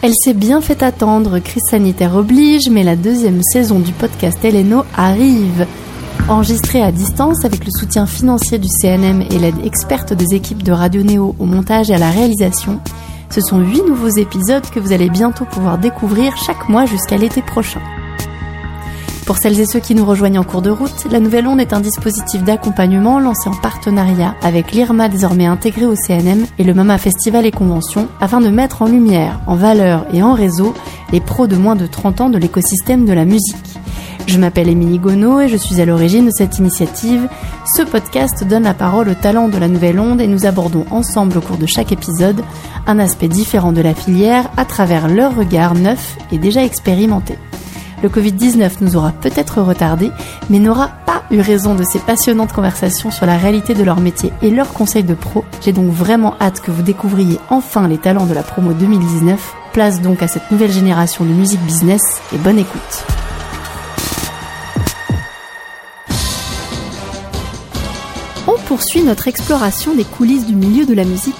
Elle s'est bien fait attendre, crise sanitaire oblige, mais la deuxième saison du podcast Eleno arrive. Enregistrée à distance avec le soutien financier du CNM et l'aide experte des équipes de Radio Néo au montage et à la réalisation, ce sont huit nouveaux épisodes que vous allez bientôt pouvoir découvrir chaque mois jusqu'à l'été prochain. Pour celles et ceux qui nous rejoignent en cours de route, la Nouvelle Onde est un dispositif d'accompagnement lancé en partenariat avec l'IRMA désormais intégré au CNM et le MAMA Festival et Convention afin de mettre en lumière, en valeur et en réseau les pros de moins de 30 ans de l'écosystème de la musique. Je m'appelle Émilie Gonneau et je suis à l'origine de cette initiative. Ce podcast donne la parole aux talents de la Nouvelle Onde et nous abordons ensemble au cours de chaque épisode un aspect différent de la filière à travers leur regard neuf et déjà expérimenté. Le Covid-19 nous aura peut-être retardé, mais n'aura pas eu raison de ces passionnantes conversations sur la réalité de leur métier et leurs conseils de pro. J'ai donc vraiment hâte que vous découvriez enfin les talents de la promo 2019. Place donc à cette nouvelle génération de musique business et bonne écoute. On poursuit notre exploration des coulisses du milieu de la musique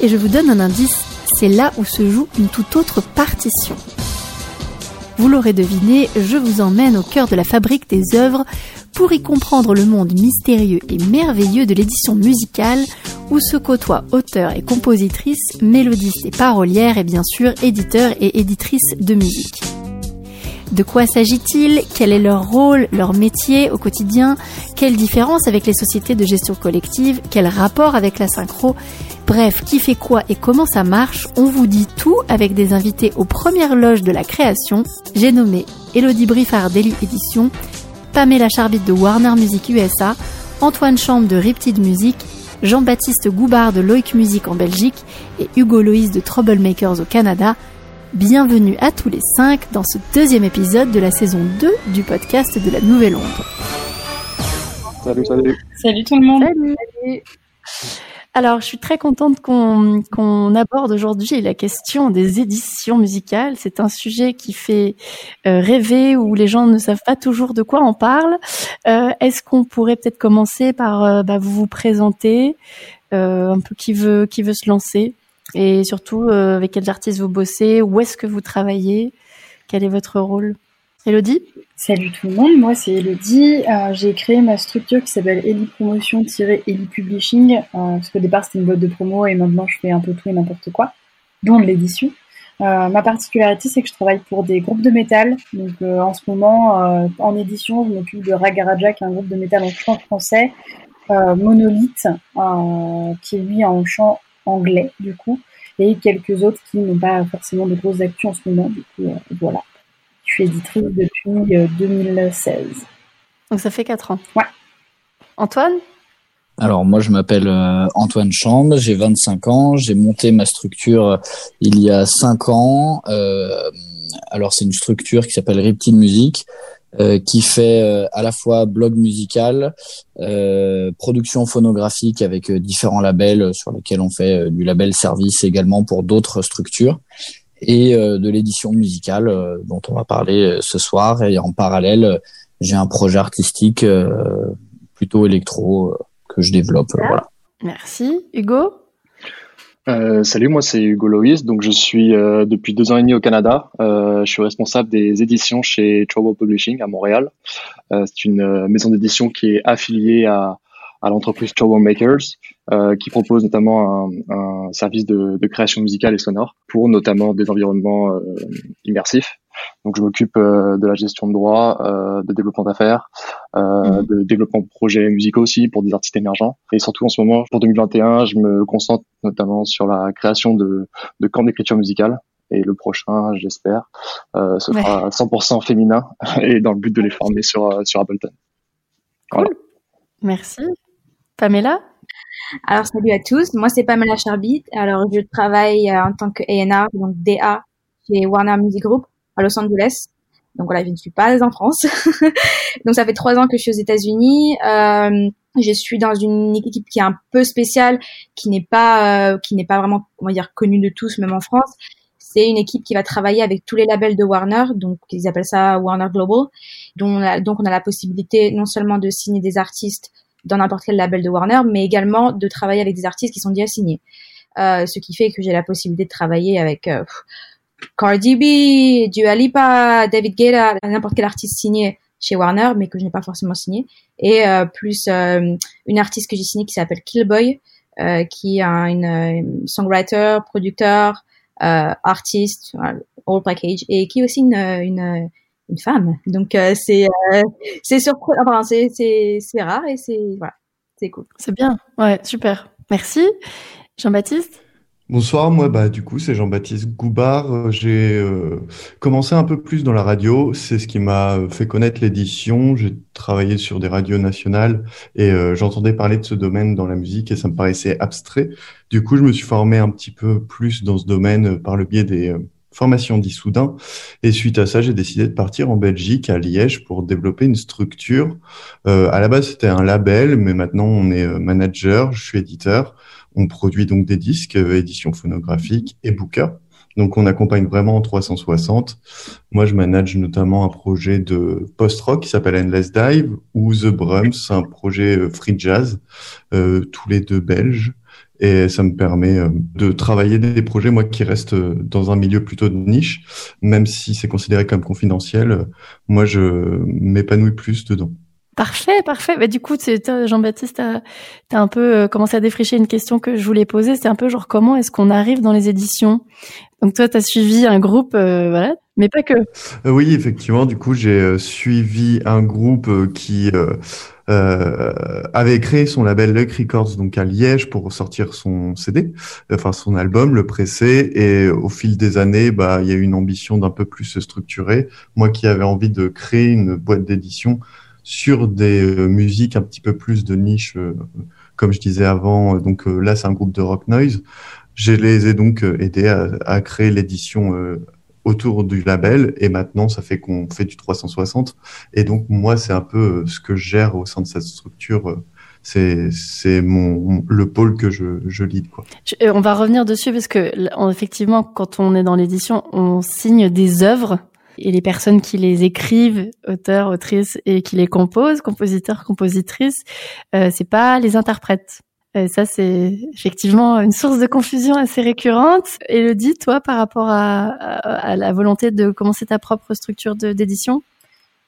et je vous donne un indice, c'est là où se joue une toute autre partition. Vous l'aurez deviné, je vous emmène au cœur de la fabrique des œuvres pour y comprendre le monde mystérieux et merveilleux de l'édition musicale où se côtoient auteurs et compositrices, mélodistes et parolières et bien sûr éditeurs et éditrices de musique. De quoi s'agit-il? Quel est leur rôle, leur métier au quotidien? Quelle différence avec les sociétés de gestion collective? Quel rapport avec la synchro? Bref, qui fait quoi et comment ça marche? On vous dit tout avec des invités aux premières loges de la création. J'ai nommé Elodie Briffard d'Elu Édition, Pamela Charbit de Warner Music USA, Antoine Chambre de Riptide Music, Jean-Baptiste Goubard de Loic Music en Belgique et Hugo Loïs de Troublemakers au Canada. Bienvenue à tous les cinq dans ce deuxième épisode de la saison 2 du podcast de la Nouvelle Onde. Salut, salut. Salut tout le monde. Salut. Alors, je suis très contente qu'on aborde aujourd'hui la question des éditions musicales. C'est un sujet qui fait euh, rêver, où les gens ne savent pas toujours de quoi on parle. Euh, Est-ce qu'on pourrait peut-être commencer par euh, bah, vous vous présenter, euh, un peu qui veut qui veut se lancer, et surtout avec quels artistes vous bossez, où est-ce que vous travaillez, quel est votre rôle? Elodie? Salut tout le monde, moi c'est Elodie. Euh, j'ai créé ma structure qui s'appelle Eli Promotion-Eli Publishing, euh, parce qu'au départ c'était une boîte de promo et maintenant je fais un peu tout et n'importe quoi, dont de l'édition. Euh, ma particularité c'est que je travaille pour des groupes de métal. Donc euh, en ce moment, en édition, je m'occupe de Ragaraja, qui est un groupe de métal en chant français, Monolith, qui est lui en chant anglais du coup, et quelques autres qui n'ont pas forcément de grosses actus en ce moment. Du coup, voilà. Je suis éditrice depuis 2016. Euh, Donc ça fait 4 ans. Ouais. Antoine? Alors moi je m'appelle euh, Antoine Chambre, j'ai 25 ans, j'ai monté ma structure euh, il y a 5 ans. alors c'est une structure qui s'appelle Reptile Music, qui fait à la fois blog musical, production phonographique avec différents labels sur lesquels on fait du label service également pour d'autres structures et euh, de l'édition musicale euh, dont on va parler euh, ce soir. Et en parallèle, j'ai un projet artistique plutôt électro que je développe. Voilà. Merci. Hugo? Euh, salut, moi c'est Hugo Loïs, donc je suis euh, depuis deux ans et demi au Canada. Euh, je suis responsable des éditions chez Trouble Publishing à Montréal. c'est une maison d'édition qui est affiliée à, à l'entreprise Troublemakers, euh, qui propose notamment un, un service de, de, création musicale et sonore pour notamment des environnements euh, immersifs. Donc je m'occupe euh, de la gestion de droits, euh, de développement d'affaires, euh, mmh. de développement de projets musicaux aussi pour des artistes émergents. Et surtout en ce moment, pour 2021, je me concentre notamment sur la création de, de camps d'écriture musicale. Et le prochain, j'espère, euh, ce sera 100% féminin et dans le but de les former sur, sur Ableton. Cool. Merci. Pamela? Alors, salut à tous. Moi, c'est Pamela Charbit. Alors, je travaille euh, en tant que A&R, donc DA, chez Warner Music Group à Los Angeles. Donc voilà, je ne suis pas en France. donc ça fait trois ans que je suis aux États-Unis. Euh, je suis dans une équipe qui est un peu spéciale, qui n'est pas, euh, qui n'est pas vraiment, on dire, connue de tous, même en France. C'est une équipe qui va travailler avec tous les labels de Warner, donc ils appellent ça Warner Global. Donc donc on a la possibilité non seulement de signer des artistes dans n'importe quel label de Warner, mais également de travailler avec des artistes qui sont déjà signés. Euh, ce qui fait que j'ai la possibilité de travailler avec euh, Cardi B, Dua Lipa, David Guetta, n'importe quel artiste signé chez Warner, mais que je n'ai pas forcément signé, et euh, plus euh, une artiste que j'ai signée qui s'appelle Killboy, euh, qui est une, une, songwriter, producteur, artiste, all package, et qui est aussi une, une, une femme. Donc c'est c'est surprenant, enfin, c'est c'est rare et c'est voilà, c'est cool. C'est bien, ouais, super. Merci, Jean-Baptiste? Bonsoir, moi bah du coup c'est Jean-Baptiste Goubard. J'ai euh, commencé un peu plus dans la radio, c'est ce qui m'a fait connaître l'édition. J'ai travaillé sur des radios nationales et euh, j'entendais parler de ce domaine dans la musique et ça me paraissait abstrait. Du coup je me suis formé un petit peu plus dans ce domaine par le biais des euh, formations d'Issoudun et suite à ça j'ai décidé de partir en Belgique à Liège pour développer une structure. à la base c'était un label mais maintenant on est manager, je suis éditeur. On produit donc des disques, euh, édition phonographique et booker. Donc on accompagne vraiment en 360. Moi je manage notamment un projet de post-rock qui s'appelle Endless Dive ou The Brums, un projet euh, free jazz, euh, tous les deux belges. Et ça me permet de travailler des projets, moi, qui restent dans un milieu plutôt de niche, même si c'est considéré comme confidentiel. Moi, je m'épanouis plus dedans. Parfait, parfait. Bah, du coup, Jean-Baptiste, tu as, un peu euh, commencé à défricher une question que je voulais poser. C'est un peu genre comment est-ce qu'on arrive dans les éditions? Donc toi, tu as suivi un groupe, euh, voilà, mais pas que. Euh, oui, effectivement. Du coup, j'ai suivi un groupe qui avait créé son label Luck Records, donc à Liège, pour sortir son CD, enfin son album, le pressé. Et au fil des années, bah, il y a eu une ambition d'un peu plus structurée. Moi, qui avais envie de créer une boîte d'édition sur des euh, musiques un petit peu plus de niche, euh, comme je disais avant. Donc euh, là, c'est un groupe de rock noise. Je les ai donc aidés à, créer l'édition autour du label et maintenant ça fait qu'on fait du 360 et donc moi c'est un peu ce que je gère au sein de cette structure c'est c'est mon le pôle que je je lead quoi. on va revenir dessus parce que effectivement quand on est dans l'édition on signe des œuvres et les personnes qui les écrivent, auteurs, autrices, et qui les composent, compositeurs, compositrices, euh, c'est pas les interprètes. Et ça, c'est effectivement une source de confusion assez récurrente. Elodie, toi, par rapport à, la volonté de commencer ta propre structure d'édition?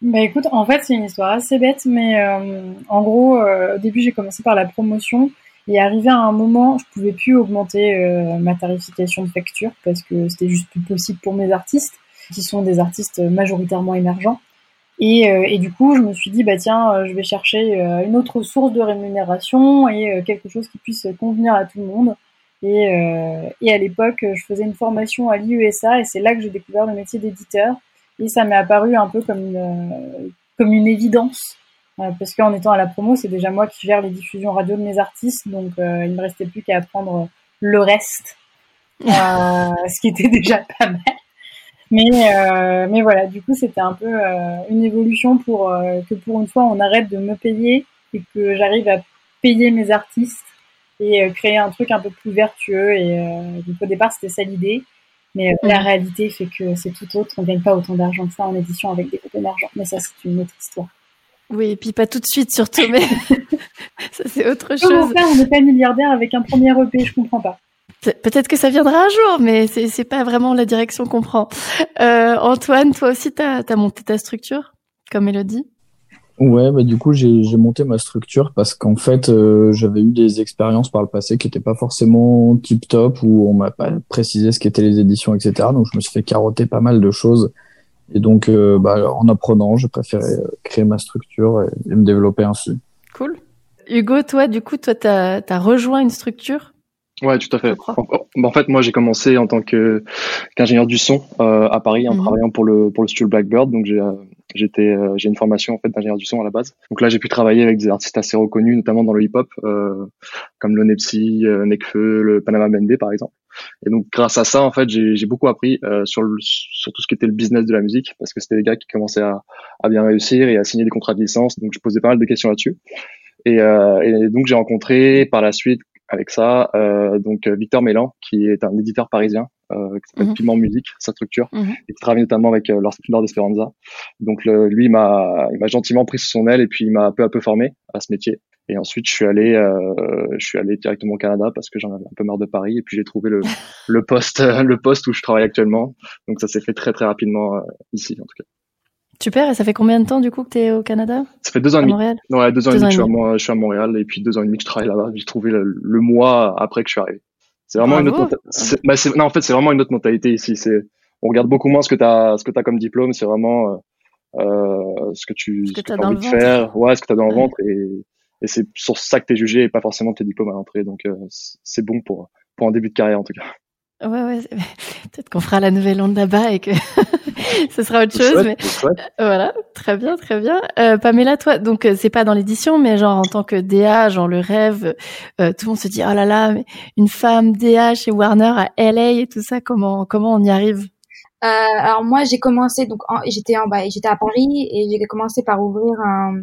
Bah écoute, en fait, c'est une histoire assez bête, mais euh, en gros, euh, au début, j'ai commencé par la promotion. Et arrivé à un moment, je pouvais plus augmenter euh, ma tarification de facture parce que c'était juste plus possible pour mes artistes qui sont des artistes majoritairement émergents. Et, euh, et, du coup, je me suis dit, bah tiens, euh, je vais chercher euh, une autre source de rémunération et quelque chose qui puisse convenir à tout le monde. Et, à l'époque, je faisais une formation à l'IUSA et c'est là que j'ai découvert le métier d'éditeur. Et ça m'est apparu un peu comme une, comme une évidence. parce qu'en étant à la promo, c'est déjà moi qui gère les diffusions radio de mes artistes. Donc, il ne me restait plus qu'à apprendre le reste. ce qui était déjà pas mal. Mais, euh, mais voilà, du coup, c'était un peu euh, une évolution pour euh, que pour une fois, on arrête de me payer et que j'arrive à payer mes artistes et créer un truc un peu plus vertueux. Et donc, au départ, c'était ça l'idée. Mais la réalité fait que c'est tout autre. On gagne pas autant d'argent que ça en édition avec des groupes émergents. Mais ça, c'est une autre histoire. Oui, et puis pas tout de suite surtout, mais ça c'est autre chose. Comment faire On n'est pas milliardaire avec un premier EP, je comprends pas. Peut-être que ça viendra un jour, mais c'est c'est pas vraiment la direction qu'on prend. Euh, Antoine, toi aussi, tu as, monté ta structure, comme Elodie? Ouais, bah du coup j'ai monté ma structure parce qu'en fait euh, j'avais eu des expériences par le passé qui n'étaient pas forcément tip top où on m'a pas précisé ce qu'étaient les éditions etc. Donc je me suis fait carotter pas mal de choses et donc euh, bah, en apprenant j'ai préféré créer ma structure et, me développer ainsi. Cool. Hugo, toi du coup toi t'as as rejoint une structure? Ouais, tout à fait. En, fait, moi, j'ai commencé en tant que qu'ingénieur du son euh, à Paris en mhm. travaillant pour le pour le studio Blackbird. Donc, j'ai euh, j'étais euh, j'ai une formation en fait d'ingénieur du son à la base. Donc là, j'ai pu travailler avec des artistes assez reconnus, notamment dans le hip-hop, euh, comme le Nepsi, euh, Nekfeu, le Panama Bendé, par exemple. Et donc, grâce à ça, en fait, j'ai beaucoup appris sur le, sur tout ce qui était le business de la musique, parce que c'était des gars qui commençaient à, à bien réussir et à signer des contrats de licence. Donc, je posais pas mal de questions là-dessus. Et, et, donc j'ai rencontré par la suite avec ça. Euh, donc euh, Victor Mélan, qui est un éditeur parisien, euh, qui s'appelle mhm. Piment Musique, sa structure, mhm. et qui travaille notamment avec euh, Lord Esperanza. Donc le, lui m'a, il m'a gentiment pris sous son aile et puis il m'a peu à peu formé à ce métier. Et ensuite, je suis allé, je suis allé directement au Canada parce que j'en avais un peu marre de Paris. Et puis j'ai trouvé le, le poste, le poste où je travaille actuellement. Donc ça s'est fait très très rapidement ici, en tout cas. Super, et ça fait combien de temps du coup que tu es au Canada? Ça fait deux ans et demi. Montréal? Ouais, deux ans et demi je suis, à, Montréal et puis deux ans et demi que je travaille là-bas. J'ai trouvé le, mois après que je suis arrivé. C'est vraiment une autre bah, non, en fait, c'est vraiment une autre mentalité ici. C'est on regarde beaucoup moins ce que tu as ce que as comme diplôme, c'est vraiment euh, euh ce que tu ce que, as envie de faire, ouais, ce que tu as dans le ventre et, et c'est sur ça que tu es jugé et pas forcément tes diplômes à l'entrée. Donc euh, c'est bon pour pour un début de carrière en tout cas. Ouais, ouais. Peut-être qu'on fera la nouvelle onde là-bas et que ce sera autre chose. mais voilà, très bien, très bien. Euh, Pamela, toi, donc euh, c'est pas dans l'édition, mais genre en tant que DA, genre le rêve, euh, tout le monde se dit oh là là, mais une femme DA chez Warner à LA et tout ça, comment comment on y arrive? Euh, Alors moi, j'ai commencé donc j'étais en bah, j'étais à Paris et j'ai commencé par ouvrir un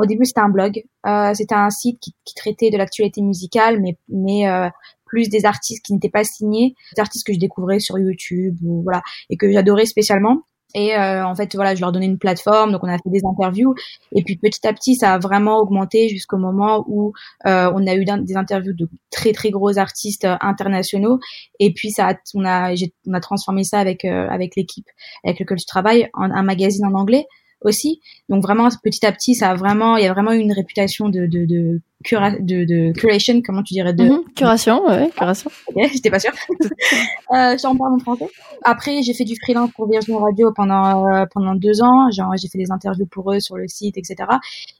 au début, c'était un blog. Euh, c'était un site qui, qui traitait de l'actualité musicale, mais, mais euh, plus des artistes qui n'étaient pas signés, des artistes que je découvrais sur YouTube ou voilà et que j'adorais spécialement. Et euh, en fait, voilà, je leur donnais une plateforme, donc on a fait des interviews. Et puis petit à petit, ça a vraiment augmenté jusqu'au moment où euh, on a eu des interviews de très très gros artistes euh, internationaux. Et puis ça, on a, on a transformé ça avec euh, avec l'équipe avec laquelle je travaille en un magazine en anglais aussi. Donc vraiment petit à petit, ça a vraiment, il y a vraiment une réputation de de de, de, de curation, comment tu dirais de mhm, curation, ouais, curation. Ok, j'étais pas sûre. euh, j'en parle en français. Après, j'ai fait du freelance pour Virgin Radio pendant euh, pendant deux ans. Genre, j'ai fait des interviews pour eux sur le site, etc.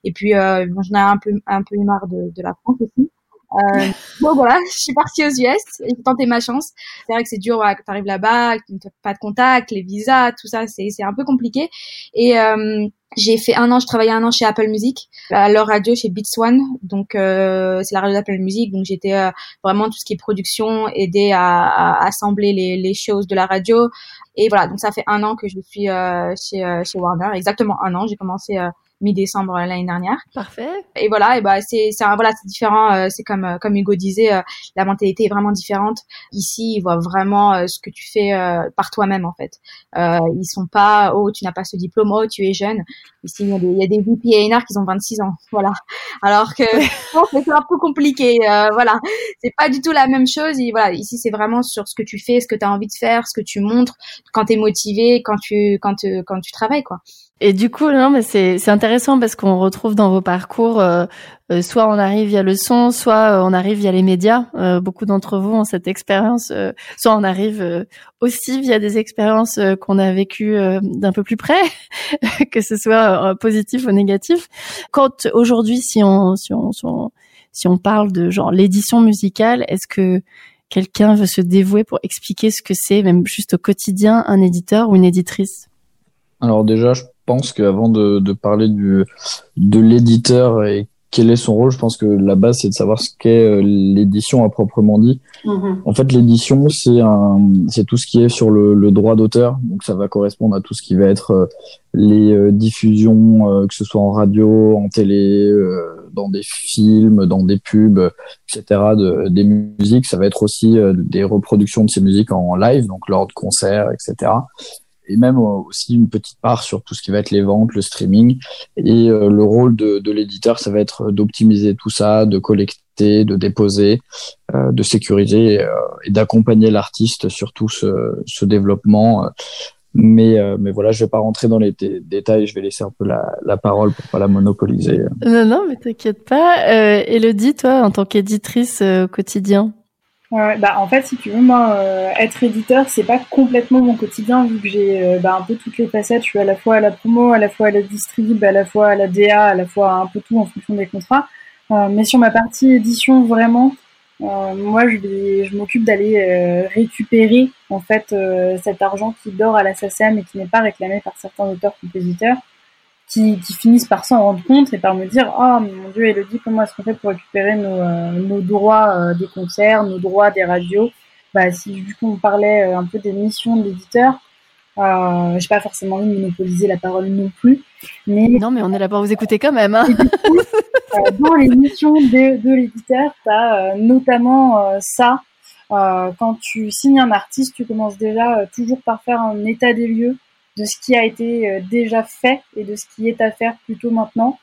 Et puis, euh, j'en ai un peu un peu eu marre de, de la France aussi. Euh, bon voilà, je suis partie aux US, j'ai tenté ma chance. C'est vrai que c'est dur quand tu arrives là-bas, pas de contact, les visas, tout ça, c'est c'est un peu compliqué. Et euh, j'ai fait un an, je travaillais un an chez Apple Music, à leur radio chez Beats One, donc euh, c'est la radio d'Apple Music, donc j'étais euh, vraiment tout ce qui est production, aider à, à, assembler les, les choses de la radio, et voilà, donc ça fait un an que je suis euh, chez, chez Warner, exactement un an, j'ai commencé mi-décembre l'année dernière. Parfait. Et voilà, et bah c'est c'est voilà, c'est différent, euh, c'est comme euh, comme Hugo disait, euh, la mentalité est vraiment différente. Ici, ils voient vraiment ce que tu fais par toi-même en fait. ils sont pas oh, tu n'as pas ce diplôme, oh, tu es jeune. Ici, il y a des il y a des VP qui ont 26 ans, voilà. Alors que c'est un peu compliqué, voilà. C'est pas du tout la même chose, et voilà, ici c'est vraiment sur ce que tu fais, ce que tu as envie de faire, ce que tu montres quand tu es motivé, quand tu quand quand tu travailles quoi. Et du coup, non, mais c'est c'est intéressant parce qu'on retrouve dans vos parcours, euh, euh, soit on arrive via le son, soit euh, on arrive via les médias. beaucoup d'entre vous ont cette expérience, soit on arrive aussi via des expériences qu'on a vécues d'un peu plus près, que ce soit positif ou négatif. Quand aujourd'hui, si on si on, si on si on parle de genre l'édition musicale, est-ce que quelqu'un veut se dévouer pour expliquer ce que c'est, même juste au quotidien, un éditeur ou une éditrice? Alors déjà, je pense qu'avant de, de parler du, de l'éditeur et quel est son rôle, je pense que la base c'est de savoir ce qu'est euh, l'édition à proprement dit. Mm-hmm. En fait, l'édition c'est un, c'est tout ce qui est sur le, le droit d'auteur, donc ça va correspondre à tout ce qui va être euh, les euh, diffusions, que ce soit en radio, en télé, dans des films, dans des pubs, etc. De, des musiques, ça va être aussi des reproductions de ces musiques en live, donc lors de concerts, etc et même aussi une petite part sur tout ce qui va être les ventes, le streaming. Et euh, le rôle de, l'éditeur, ça va être d'optimiser tout ça, de collecter, de déposer, euh, de sécuriser euh, et d'accompagner l'artiste sur tout ce, développement. Mais, mais voilà, je vais pas rentrer dans les détails, je vais laisser un peu la, la parole pour pas la monopoliser. Non, non, mais t'inquiète pas. Euh, Elodie, toi, en tant qu'éditrice au quotidien, Ouais, bah en fait, si tu veux, moi, euh, être éditeur, c'est pas complètement mon quotidien vu que j'ai euh, bah, un peu toutes les facettes. Je suis à la fois à la promo, à la fois à la distrib, à la fois à la DA, à la fois un peu tout en fonction des contrats. Euh, mais sur ma partie édition, vraiment, moi, je, je m'occupe d'aller récupérer en fait cet argent qui dort à la SACEM et qui n'est pas réclamé par certains auteurs-compositeurs qui, qui finissent par s'en rendre compte et par me dire oh mon dieu Elodie comment est-ce qu'on fait pour récupérer nos, euh, nos droits euh, des concerts nos droits des radios? Bah si vu qu'on parlait euh, un peu des missions de l'éditeur euh, j'ai pas forcément envie de monopoliser la parole non plus mais non mais on est là pour vous écouter quand même hein. dans les missions de, de l'éditeur t'as notamment ça quand tu signes un artiste tu commences déjà toujours par faire un état des lieux de ce qui a été euh, déjà fait et de ce qui est à faire plutôt maintenant.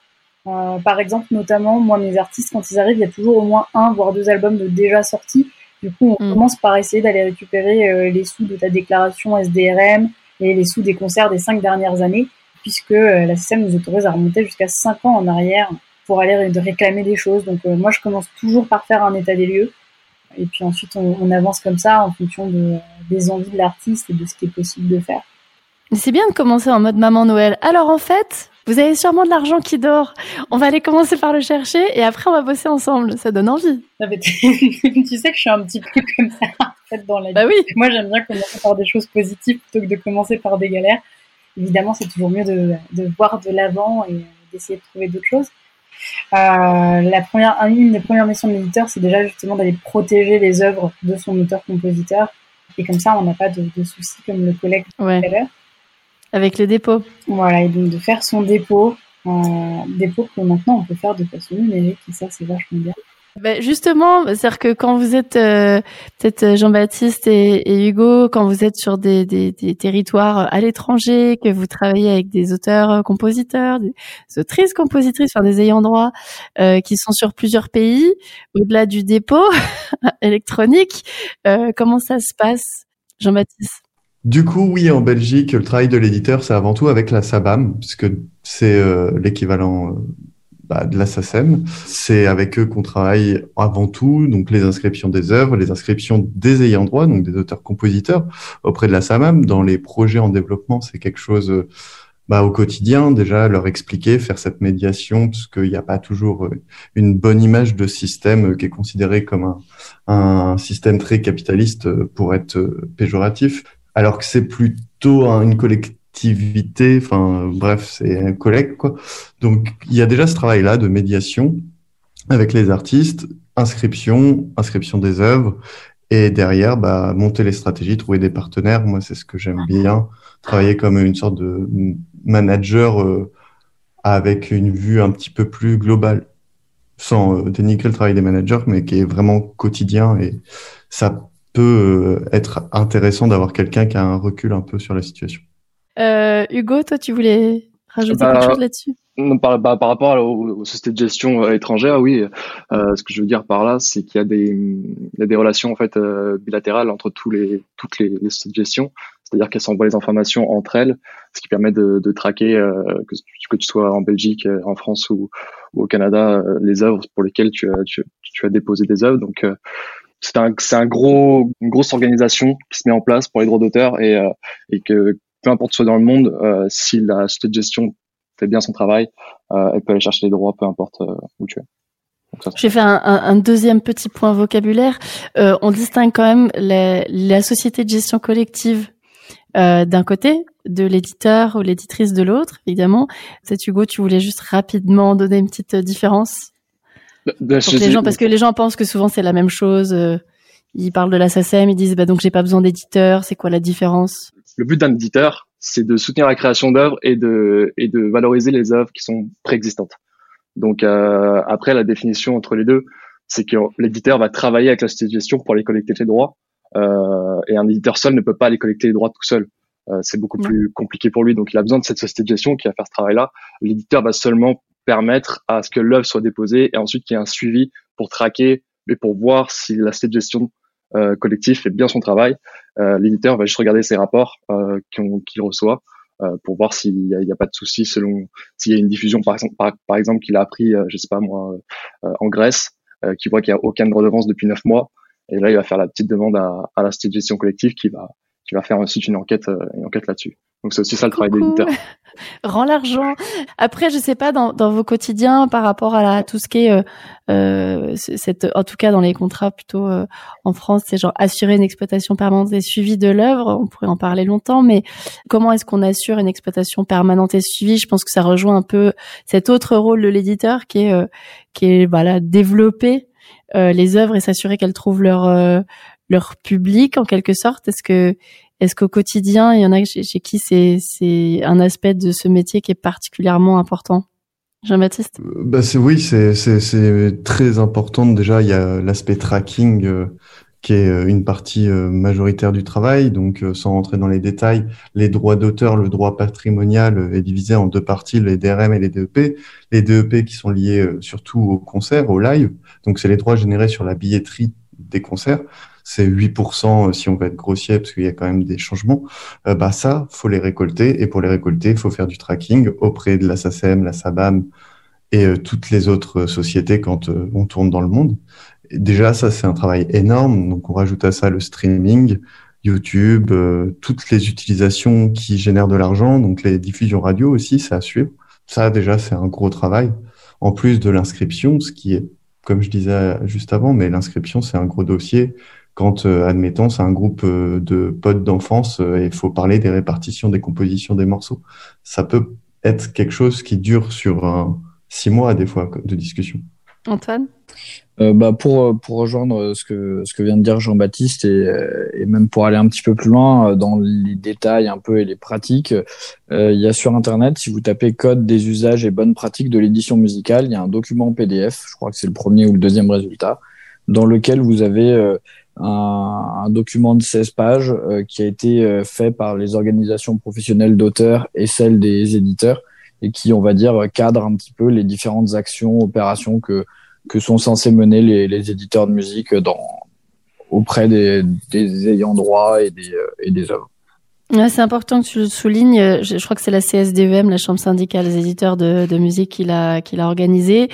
par exemple, notamment, moi, mes artistes, quand ils arrivent, il y a toujours au moins un, voire deux albums de déjà sortis. Du coup, on mm. commence par essayer d'aller récupérer les sous de ta déclaration SDRM et les sous des concerts des cinq dernières années, puisque la système nous autorise à remonter jusqu'à cinq ans en arrière pour aller réclamer des choses. Donc, moi, je commence toujours par faire un état des lieux et puis ensuite, on, avance comme ça en fonction de, des envies de l'artiste et de ce qui est possible de faire. C'est bien de commencer en mode maman Noël. Alors en fait, vous avez sûrement de l'argent qui dort. On va aller commencer par le chercher et après on va bosser ensemble. Ça donne envie. tu sais que je suis un petit peu comme ça en fait dans la bah vie. Oui. Moi j'aime bien commencer par des choses positives plutôt que de commencer par des galères. Évidemment, c'est toujours mieux de, de voir de l'avant et d'essayer de trouver d'autres choses. Euh, la première, une des premières missions de l'éditeur, c'est déjà justement d'aller protéger les œuvres de son auteur-compositeur. Et comme ça, on n'a pas de, soucis comme le collègue ouais. tout à l'heure. Avec les dépôts. Voilà, et donc de faire son dépôt, euh, dépôt que maintenant on peut faire de façon numérique, et ça, c'est vachement bien. Ben justement, c'est-à-dire que quand vous êtes euh, peut-être euh, Jean-Baptiste et, Hugo, quand vous êtes sur des, des, des, territoires à l'étranger, que vous travaillez avec des auteurs, euh, compositeurs, des autrices, compositrices, enfin des ayants droit, euh, qui sont sur plusieurs pays, au-delà du dépôt électronique, euh, comment ça se passe, Jean-Baptiste? Du coup, oui, en Belgique, le travail de l'éditeur, c'est avant tout avec la SABAM, puisque c'est l'équivalent bah, de la SACEM. C'est avec eux qu'on travaille avant tout, donc les inscriptions des œuvres, les inscriptions des ayants droit, donc des auteurs-compositeurs auprès de la SAMAM. Dans les projets en développement, c'est quelque chose bah, au quotidien, déjà leur expliquer, faire cette médiation, parce qu'il n'y a pas toujours euh, une bonne image de système qui est considéré comme un, système très capitaliste euh, pour être euh, péjoratif, alors que c'est plutôt une collectivité enfin bref, c'est un collègue quoi. Donc il y a déjà ce travail-là de médiation avec les artistes, inscription, inscription des œuvres, et derrière, bah, monter les stratégies, trouver des partenaires. Moi, c'est ce que j'aime bien, travailler comme une sorte de manager euh, avec une vue un petit peu plus globale, sans euh, dénigrer le travail des managers, mais qui est vraiment quotidien et ça peut euh, être intéressant d'avoir quelqu'un qui a un recul un peu sur la situation. Euh, Hugo, toi, tu voulais rajouter quelque bah, chose là-dessus? par, bah, par, rapport aux, sociétés de gestion euh, étrangères, oui. Euh, ce que je veux dire par là, c'est qu'il y a des, il y a des relations en fait euh, bilatérales entre tous les, toutes les, les sociétés de gestion. C'est-à-dire qu'elles s'envoient les informations entre elles, ce qui permet de, de traquer euh, que, que, tu sois en Belgique, en France ou, ou au Canada, les œuvres pour lesquelles tu as, tu, tu as déposé des œuvres. Donc c'est un, c'est un gros, une grosse organisation qui se met en place pour les droits d'auteur et, et que peu importe soit dans le monde, euh, si la société de gestion fait bien son travail, euh, elle peut aller chercher les droits, peu importe euh, où tu es. Je vais faire un, un, deuxième petit point vocabulaire. Euh, on distingue quand même la, la société de gestion collective euh, d'un côté, de l'éditeur ou l'éditrice de l'autre, évidemment. C'est Hugo, tu voulais juste rapidement donner une petite différence bah, bah, les gens, parce que les gens pensent que souvent c'est la même chose. ils parlent de la SACEM, ils disent bah donc j'ai pas besoin d'éditeur. C'est quoi la différence? Le but d'un éditeur, c'est de soutenir la création d'œuvres et de, et de valoriser les œuvres qui sont préexistantes. Donc euh, après, la définition entre les deux, c'est que l'éditeur va travailler avec la société de gestion pour aller collecter les droits, euh, et un éditeur seul ne peut pas aller collecter les droits tout seul. Euh, c'est beaucoup plus compliqué pour lui, donc il a besoin de cette société de gestion qui va faire ce travail-là. L'éditeur va seulement permettre à ce que l'œuvre soit déposée et ensuite qu'il y ait un suivi pour traquer et pour voir si la société de gestion euh, collectif fait bien son travail, euh, l'éditeur va juste regarder ses rapports euh, qu'il reçoit pour voir s'il n'y a, pas de souci selon s'il y a une diffusion par exemple qu'il a appris je sais pas moi en Grèce qui voit qu'il n'y a aucune redevance depuis neuf mois. Et là il va faire la petite demande à, à la de gestion collective qui va qui va faire ensuite une enquête une enquête là-dessus donc c'est aussi ça le travail de l'éditeur. Rends l'argent. Après, je sais pas dans, dans vos quotidiens par rapport à la, tout ce qui est, euh, euh cette, en tout cas dans les contrats plutôt euh, en France, c'est genre assurer une exploitation permanente et suivie de l'œuvre. On pourrait en parler longtemps, mais comment est-ce qu'on assure une exploitation permanente et suivie? Je pense que ça rejoint un peu cet autre rôle de l'éditeur qui est, euh, qui est voilà développer les œuvres et s'assurer qu'elles trouvent leur leur public en quelque sorte? Est-ce que est-ce qu'au quotidien, il y en a chez, qui c'est, c'est un aspect de ce métier qui est particulièrement important? Jean-Baptiste? Bah c'est, Oui, c'est, c'est, c'est très important. Déjà, il y a l'aspect tracking euh, qui est euh, une partie euh, majoritaire du travail. Donc, euh, sans rentrer dans les détails, les droits d'auteur, le droit patrimonial est divisé en deux parties, les DRM et les DEP. Les DEP qui sont liés surtout au concert, au live. Donc, c'est les droits générés sur la billetterie des concerts. C'est 8% si on veut être grossier, parce qu'il y a quand même des changements. bah ça, faut les récolter. Et pour les récolter, il faut faire du tracking auprès de la SACEM, la SABAM et toutes les autres sociétés quand on tourne dans le monde. Déjà, ça, c'est un travail énorme. Donc, on rajoute à ça le streaming, YouTube, euh, toutes les utilisations qui génèrent de l'argent, donc les diffusions radio aussi, c'est à suivre. Ça, déjà, c'est un gros travail. En plus de l'inscription, ce qui est, comme je disais juste avant, mais l'inscription, c'est un gros dossier. Quand, euh, admettons, c'est un groupe euh, de potes d'enfance et il faut parler des répartitions, des compositions des morceaux. Ça peut être quelque chose qui dure sur un, six mois, des fois, de discussion. Antoine? Euh, bah pour, euh, pour rejoindre ce que, ce que vient de dire Jean-Baptiste et, euh, et même pour aller un petit peu plus loin dans les détails un peu et les pratiques, il y a sur Internet, si vous tapez code des usages et bonnes pratiques de l'édition musicale, il y a un document PDF, je crois que c'est le premier ou le deuxième résultat, dans lequel vous avez un, un, document de 16 pages qui a été fait par les organisations professionnelles d'auteurs et celles des éditeurs et qui, on va dire, cadre un petit peu les différentes actions, opérations que que sont censés mener les, les éditeurs de musique dans, auprès des, des ayants droit et des, euh, et des œuvres c'est important que tu le soulignes. Je, crois que c'est la CSDEM, la Chambre syndicale des éditeurs de, musique, qui l'a qui l'a organisé.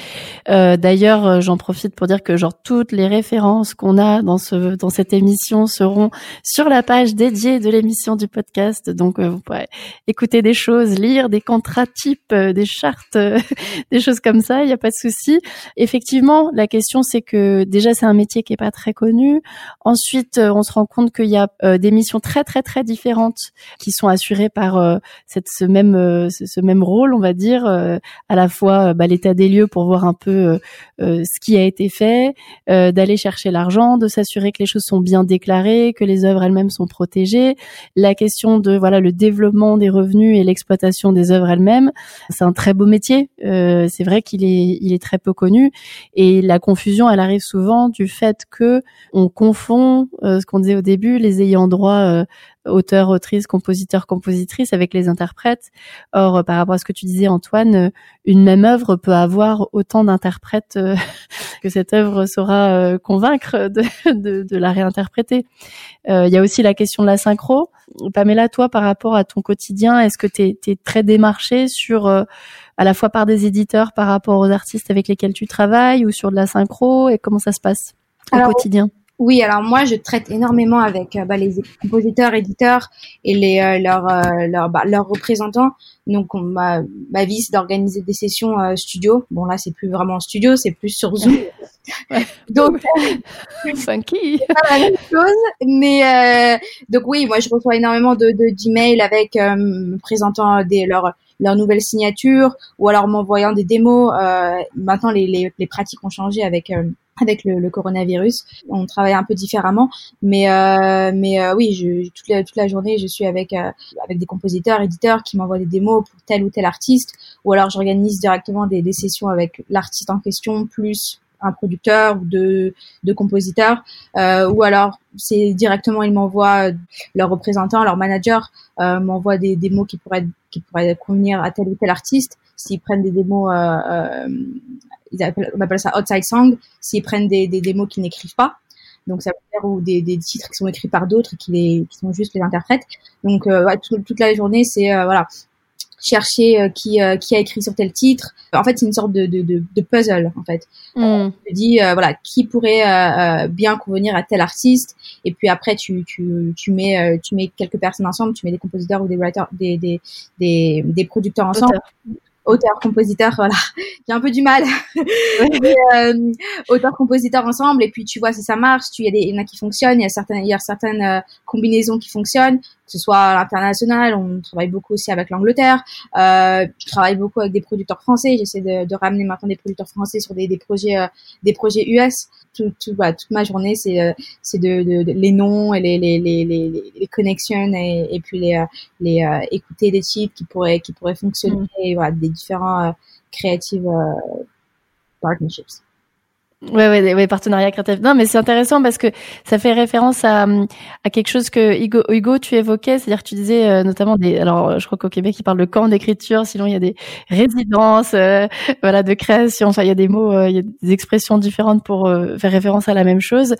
Euh, D'ailleurs, euh, j'en profite pour dire que genre toutes les références qu'on a dans ce dans cette émission seront sur la page dédiée de l'émission du podcast. Donc euh, vous pourrez écouter des choses, lire des contrats types, euh, des chartes, des choses comme ça. Il n'y a pas de souci. Effectivement, la question c'est que déjà c'est un métier qui est pas très connu. Ensuite, on se rend compte qu'il y a des missions très très très différentes qui sont assurés par euh, cette, ce même euh, ce même rôle, on va dire, euh, à la fois bah, l'état des lieux pour voir un peu ce qui a été fait, d'aller chercher l'argent, de s'assurer que les choses sont bien déclarées, que les œuvres elles-mêmes sont protégées, la question de voilà le développement des revenus et l'exploitation des œuvres elles-mêmes, c'est un très beau métier. c'est vrai qu'il est il est très peu connu et la confusion elle arrive souvent du fait que on confond ce qu'on disait au début les ayants droit auteur, autrice, compositeur, compositrice avec les interprètes. Or, par rapport à ce que tu disais, Antoine, euh, une même œuvre peut avoir autant d'interprètes euh, que cette œuvre saura euh, convaincre de, de, la réinterpréter. Il y a aussi la question de la synchro. Pamela, toi, par rapport à ton quotidien, est-ce que tu es, très démarché sur à la fois par des éditeurs par rapport aux artistes avec lesquels tu travailles ou sur de la synchro et comment ça se passe au quotidien? Oui, alors moi je traite énormément avec euh, bah, les compositeurs, éditeurs et les euh, leurs euh, leurs, bah, leurs représentants. Donc on, ma, ma vie c'est d'organiser des sessions studio. Bon là c'est plus vraiment en studio, c'est plus sur Zoom. donc funky. pas la même chose, mais donc oui, moi je reçois énormément de d'emails avec me présentant des leurs leurs nouvelles signatures ou alors m'envoyant des démos. maintenant les, les, les pratiques ont changé avec avec le, coronavirus. On travaille un peu différemment, mais euh, mais euh, oui, je, toute la toute la journée, je suis avec euh, avec des compositeurs, éditeurs qui m'envoient des démos pour tel ou tel artiste, ou alors j'organise directement des, des sessions avec l'artiste en question plus un producteur ou deux compositeurs, euh, ou alors c'est directement ils m'envoient leur représentant, leur manager euh, m'envoie des démos qui pourraient qui pourraient convenir à tel ou tel artiste. S'ils prennent des démos euh, on appelle ça outside song, s'ils prennent des, démos qu'ils n'écrivent pas. Donc ça veut dire ou des, titres qui sont écrits par d'autres qui les qui sont juste les interprètes. Donc euh, toute la journée c'est euh, voilà chercher euh, qui qui a écrit sur tel titre. En fait c'est une sorte de, de, de, puzzle en fait. Mm. On te dit voilà qui pourrait bien convenir à tel artiste et puis après tu tu tu mets tu mets quelques personnes ensemble, tu mets des compositeurs ou des writers des des des, des producteurs ensemble auteur compositeur voilà. J'ai un peu du mal. Euh, auteur compositeur ensemble et puis tu vois si ça marche tu il y a des y en a qui fonctionnent il y a certaines il y a certaines euh, combinaisons qui fonctionnent que ce soit à l'international on travaille beaucoup aussi avec l'Angleterre. Euh, je travaille beaucoup avec des producteurs français j'essaie de, de, ramener maintenant des producteurs français sur des, des projets euh, des projets US tout, tout bah, toute ma journée c'est euh, c'est de, de, les noms et les les les les, les connexions et, et puis les les écouter des titres qui pourraient qui pourraient fonctionner mm. voilà des différents creative partnerships Ouais, ouais, ouais, partenariat créatif. Non, mais c'est intéressant parce que ça fait référence à, à quelque chose que Hugo, Hugo tu évoquais, c'est-à-dire que tu disais euh, notamment des. Alors, je crois qu'au Québec, il parle de camp d'écriture. Sinon, il y a des résidences, euh, voilà, de création. Enfin, il y a des mots, euh, il y a des expressions différentes pour faire référence à la même chose.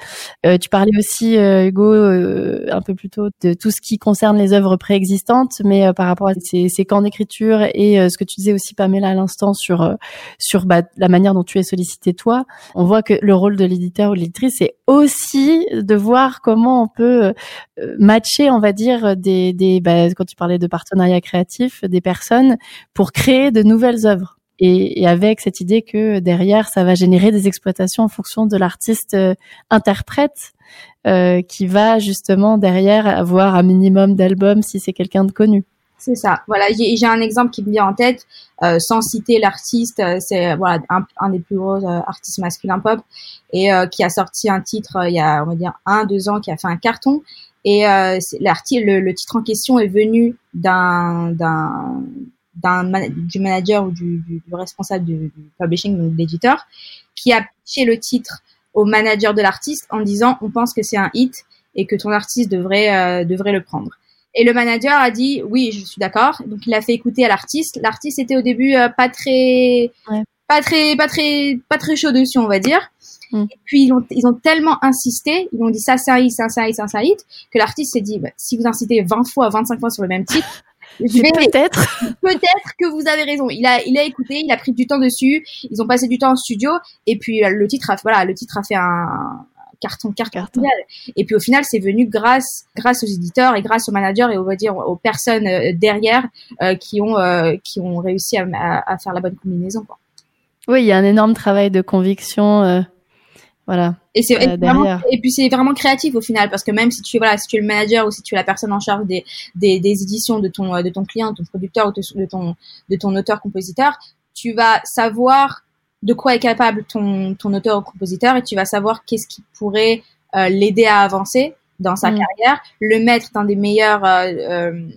tu parlais aussi, Hugo, un peu plus tôt de tout ce qui concerne les œuvres préexistantes, mais par rapport à ces, ces camps d'écriture et ce que tu disais aussi, Pamela, à l'instant sur sur bah, la manière dont tu es sollicité toi. Voit que le rôle de l'éditeur ou de l'éditrice, c'est aussi de voir comment on peut euh, matcher, on va dire, des, des bah, quand tu parlais de partenariat créatif, des personnes pour créer de nouvelles œuvres. Et, avec cette idée que derrière, ça va générer des exploitations en fonction de l'artiste euh, interprète euh, qui va justement derrière avoir un minimum d'albums si c'est quelqu'un de connu. C'est ça. Voilà, j'ai un exemple qui me vient en tête, euh, sans citer l'artiste. Euh, c'est voilà un, des plus gros euh, artistes masculins pop et qui a sorti un titre il y a on va dire un deux ans, qui a fait un carton. Et l'article, le, titre en question est venu d'un d'un du manager ou du, du, responsable du, du, publishing, donc l'éditeur, qui a pitché le titre au manager de l'artiste en disant on pense que c'est un hit et que ton artiste devrait devrait le prendre. Et le manager a dit oui, je suis d'accord. Donc il a fait écouter à l'artiste. L'artiste était au début euh, pas très, pas très, pas très, pas très chaud dessus, on va dire. Mm. Et puis ils ont, ils ont tellement insisté, ils ont dit ça, ça, ça, ça, ça, ça, que l'artiste s'est dit bah, si vous incitez 20 fois, 25 fois sur le même titre. peut-être. Peut-être que vous avez raison. Il a, il a écouté, il a pris du temps dessus. Ils ont passé du temps en studio et puis euh, le titre a, voilà, le titre a fait un, carton, carton, carton. Et puis au final, c'est venu grâce, grâce aux éditeurs et grâce aux managers et on va dire aux personnes euh, derrière euh, qui ont, euh, qui ont réussi à, à, faire la bonne combinaison. Quoi. Oui, il y a un énorme travail de conviction. voilà. Et c'est et puis c'est vraiment créatif au final parce que même si tu voilà si tu es le manager ou si tu es la personne en charge des, des, des éditions de ton de ton client, de ton producteur ou de ton de ton auteur compositeur, tu vas savoir de quoi est capable ton, ton auteur ou compositeur et tu vas savoir qu'est-ce qui pourrait euh, l'aider à avancer dans sa mm. carrière, le mettre dans des meilleures euh, euh,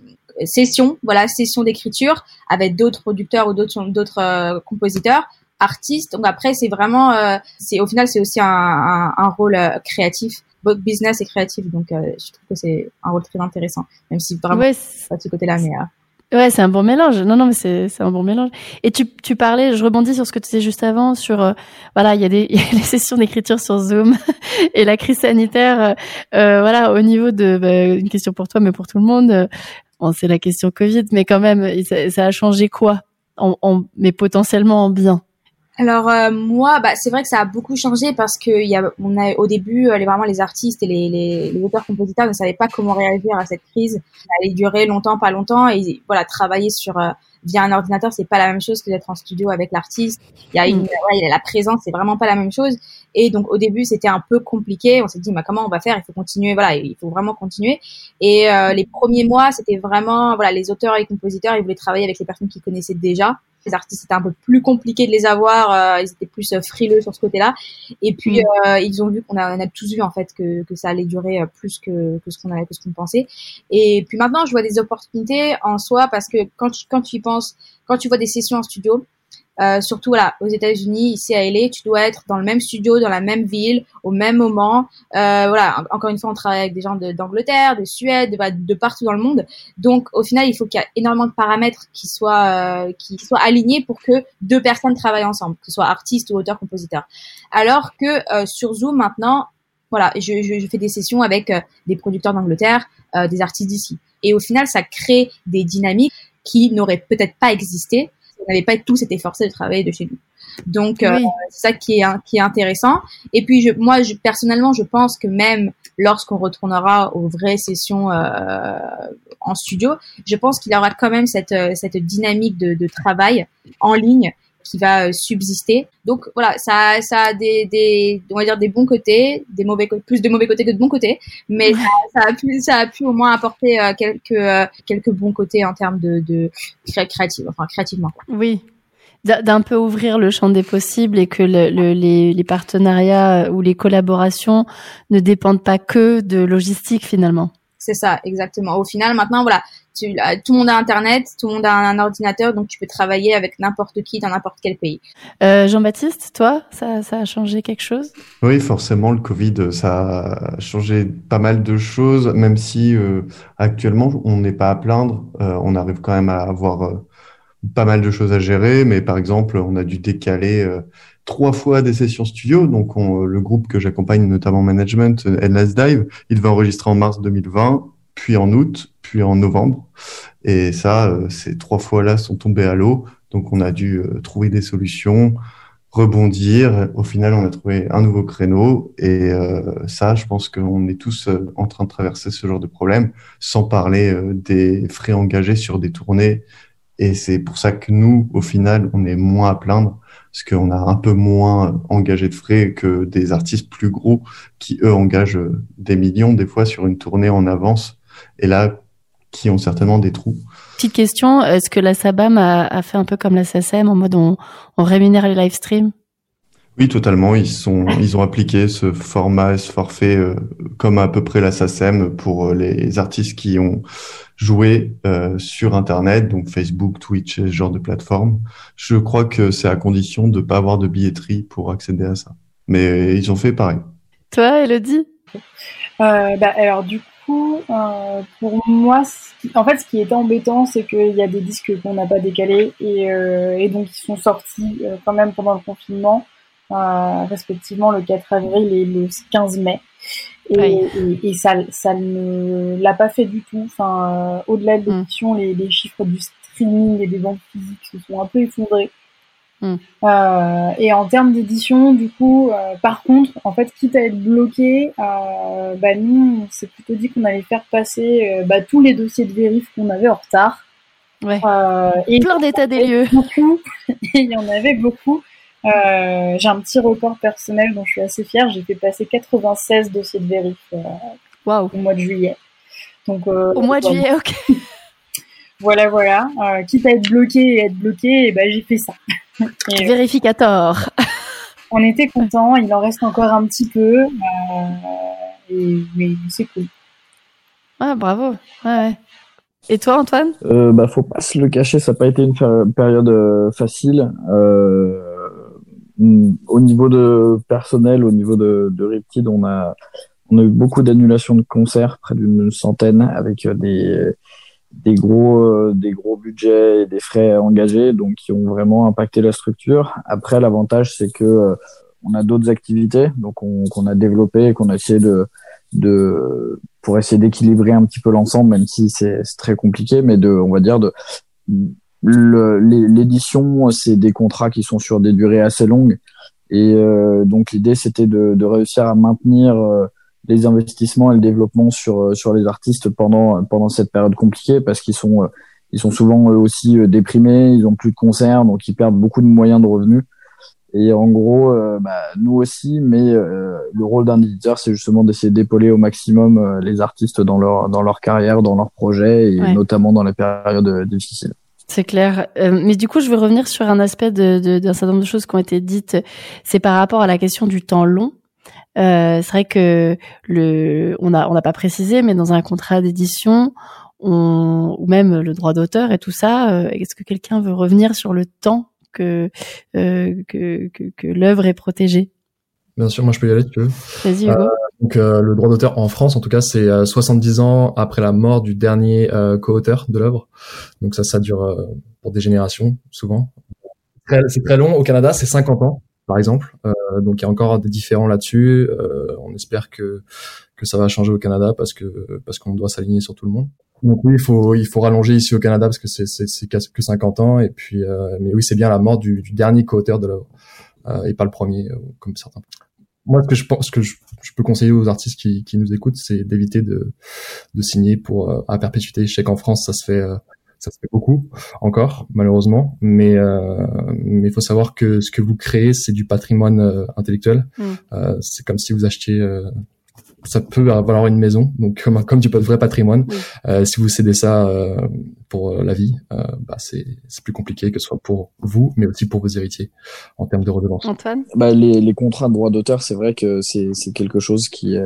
sessions, voilà, sessions d'écriture avec d'autres producteurs ou d'autres d'autres compositeurs, artistes. Donc après, c'est vraiment, c'est au final, c'est aussi un, un, un rôle créatif business et créatif. Donc, je trouve que c'est un rôle très intéressant, même si vraiment ouais, pas de ce côté-là, mais Ouais, c'est un bon mélange. Non, non, mais c'est c'est un bon mélange. Et tu tu parlais, je rebondis sur ce que tu disais juste avant sur euh, voilà, il y a des y a les sessions d'écriture sur Zoom et la crise sanitaire. Euh, euh, voilà, au niveau de bah, une question pour toi, mais pour tout le monde. bon, c'est la question Covid, mais quand même, ça, ça a changé quoi? En, en, mais potentiellement en bien. Alors euh, moi, bah, c'est vrai que ça a beaucoup changé parce que y a, on a au début, euh, les, vraiment les artistes et les, les, les auteurs-compositeurs ne savaient pas comment réagir à cette crise. Ça allait durer longtemps, pas longtemps, et voilà, travailler sur euh, via un ordinateur, c'est pas la même chose que d'être en studio avec l'artiste. Il y a une, mm. ouais, la présence, c'est vraiment pas la même chose. Et donc au début, c'était un peu compliqué. On s'est dit, bah, comment on va faire? Il faut continuer. Voilà, il faut vraiment continuer. Et les premiers mois, c'était vraiment, voilà, les auteurs et les compositeurs, ils voulaient travailler avec les personnes qu'ils connaissaient déjà les artistes c'était un peu plus compliqué de les avoir euh, ils étaient plus euh, frileux sur ce côté-là et puis mm. euh, ils ont vu qu'on a, on a tous vu en fait que, que ça allait durer plus que, que ce qu'on avait que ce qu'on pensait et puis maintenant je vois des opportunités en soi parce que quand tu, quand tu y penses quand tu vois des sessions en studio euh, surtout voilà, aux États-Unis, ici à LA, tu dois être dans le même studio, dans la même ville, au même moment. Euh, voilà, encore une fois, on travaille avec des gens d'Angleterre, de, Suède, de, de, partout dans le monde. Donc, au final, il faut qu'il y ait énormément de paramètres qui soient euh, qui soient alignés pour que deux personnes travaillent ensemble, que ce soit artiste ou auteur-compositeur. Alors que euh, sur Zoom maintenant, voilà, je, je, je, fais des sessions avec euh, des producteurs d'Angleterre, des artistes d'ici. Et au final, ça crée des dynamiques qui n'auraient peut-être pas existé n'avait pas tous été forcés de travailler de chez nous. Donc euh, c'est ça qui est qui est intéressant. Et puis je, moi je, personnellement je pense que même lorsqu'on retournera aux vraies sessions euh, en studio, je pense qu'il y aura quand même cette euh, cette dynamique de, de travail en ligne qui va euh, subsister. Donc voilà, ça, ça a des, des, on va dire des bons côtés, des mauvais plus de mauvais côtés que de bons côtés, mais ça, ça, a pu, ça a pu au moins apporter euh, quelques euh, quelques bons côtés en termes de, de créatif, enfin créativement. Oui, d'un peu ouvrir le champ des possibles et que le, les, les, partenariats ou les collaborations ne dépendent pas que de logistique finalement. C'est ça, exactement. Au final, maintenant, voilà, tu, tout le monde a Internet, tout le monde a un, ordinateur, donc tu peux travailler avec n'importe qui dans n'importe quel pays. Euh, Jean-Baptiste, toi, ça, ça, a changé quelque chose? Oui, forcément, le Covid, ça a changé pas mal de choses, même si euh, actuellement, on n'est pas à plaindre. Euh, on arrive quand même à avoir euh, pas mal de choses à gérer, mais par exemple, on a dû décaler trois fois des sessions studio. Donc, le groupe que j'accompagne, notamment Management, Endless Dive, il devait enregistrer en mars 2020, puis en août, puis en novembre. Et ça, euh, ces trois fois-là sont tombés à l'eau. Donc, on a dû euh, trouver des solutions, rebondir. Au final, on a trouvé un nouveau créneau. Et euh, ça, je pense qu'on est tous en train de traverser ce genre de problème, sans parler des frais engagés sur des tournées. Et c'est pour ça que nous, au final, on est moins à plaindre parce qu'on a un peu moins engagé de frais que des artistes plus gros qui, eux, engagent des millions des fois sur une tournée en avance et là, qui ont certainement des trous. Petite question, est-ce que la SABAM a, fait un peu comme la SACEM en mode on, rémunère les live streams? Oui, totalement. Ils sont, ils ont appliqué ce format, ce forfait, euh, comme à peu près la SACEM pour euh, les artistes qui ont joué euh, sur Internet, donc Facebook, Twitch, ce genre de plateforme. Je crois que c'est à condition de ne pas avoir de billetterie pour accéder à ça. Mais ils ont fait pareil. Toi, Elodie? Bah, Alors, du coup, pour moi, en fait, ce qui est embêtant, c'est qu'il y a des disques qu'on n'a pas décalés et, et, donc ils sont sortis quand même pendant le confinement. Euh, respectivement le 4 avril et le 15 mai. Et, et, ça, ça ne l'a pas fait du tout. Enfin, euh, au-delà de mm. l'édition, les, les, chiffres du streaming et des ventes physiques se sont un peu effondrés. Mm. Euh, et en termes d'édition, du coup, euh, par contre, en fait, quitte à être bloqué, euh, bah nous, on s'est plutôt dit qu'on allait faire passer bah, tous les dossiers de vérif qu'on avait en retard. Ouais. et Plein d'états des lieux. et il y en avait beaucoup. Euh, j'ai un petit record personnel dont je suis assez fière. J'ai fait passer 96 dossiers de vérif euh, au mois de juillet. Donc, euh, au mois de juillet, ok. voilà, voilà. Euh, quitte à être bloqué et être bloqué, et ben, j'ai fait ça. et, Vérificateur. on était content. Il en reste encore un petit peu. Et, mais c'est cool. Ah, bravo. Ouais, Et toi, Antoine? Euh, bah, Faut pas se le cacher, ça n'a pas été une période facile. Euh, au niveau de personnel, au niveau de, de Riptide, on a, on a eu beaucoup d'annulations de concerts, près d'une centaine, avec euh, des, des gros, euh, des gros budgets et des frais engagés, donc qui ont vraiment impacté la structure. Après, l'avantage, c'est que euh, on a d'autres activités, donc qu'on a développé qu'on a essayé de, de pour essayer d'équilibrer un petit peu l'ensemble, même si c'est très compliqué, mais de, on va dire de L'édition, c'est des contrats qui sont sur des durées assez longues. Et euh, donc l'idée, c'était de, de, réussir à maintenir euh, les investissements et le développement sur euh, sur les artistes pendant pendant cette période compliquée parce qu'ils sont ils sont souvent aussi déprimés, ils ont plus de concerts, donc ils perdent beaucoup de moyens de revenus. Et en gros, bah, nous aussi, mais le rôle d'un éditeur, c'est justement d'essayer d'épauler au maximum les artistes dans leur dans leur carrière, dans leurs projets et notamment dans les périodes difficiles. C'est clair. Euh, mais du coup, je veux revenir sur un aspect d'un de, certain nombre de choses qui ont été dites. C'est par rapport à la question du temps long. Euh, c'est vrai que le, on a, on n'a pas précisé, mais dans un contrat d'édition, on, ou même le droit d'auteur et tout ça, euh, est-ce que quelqu'un veut revenir sur le temps que euh, que, que, que l'œuvre est protégée? Bien sûr, moi je peux y aller si tu veux. Vas-y Hugo. Donc euh, le droit d'auteur en France, en tout cas, c'est 70 euh, ans après la mort du dernier euh, co-auteur de l'œuvre. Donc ça, ça dure pour des générations, souvent. C'est très long. Au Canada, c'est 50 ans, par exemple. donc il y a encore des différents là-dessus. on espère que que ça va changer au Canada parce que parce qu'on doit s'aligner sur tout le monde. Donc oui, il faut il faut rallonger ici au Canada parce que c'est c'est que 50 ans. Et puis mais oui, c'est bien la mort du, du dernier co-auteur de l'œuvre et pas le premier comme certains moi, ce que je pense, ce que je, peux conseiller aux artistes qui, qui nous écoutent, c'est d'éviter de, de signer pour euh, à perpétuité. Je sais qu'en France, ça se fait, euh, ça se fait beaucoup encore, malheureusement. Mais euh, mais il faut savoir que ce que vous créez, c'est du patrimoine euh, intellectuel. Mm. c'est comme si vous achetiez. Ça peut valoir une maison, donc comme comme du vrai patrimoine. si vous cédez ça pour la vie, bah c'est c'est plus compliqué que ce soit pour vous, mais aussi pour vos héritiers en termes de redevance. Antoine? Bah, les, les contrats de droit d'auteur, c'est vrai que c'est c'est quelque chose qui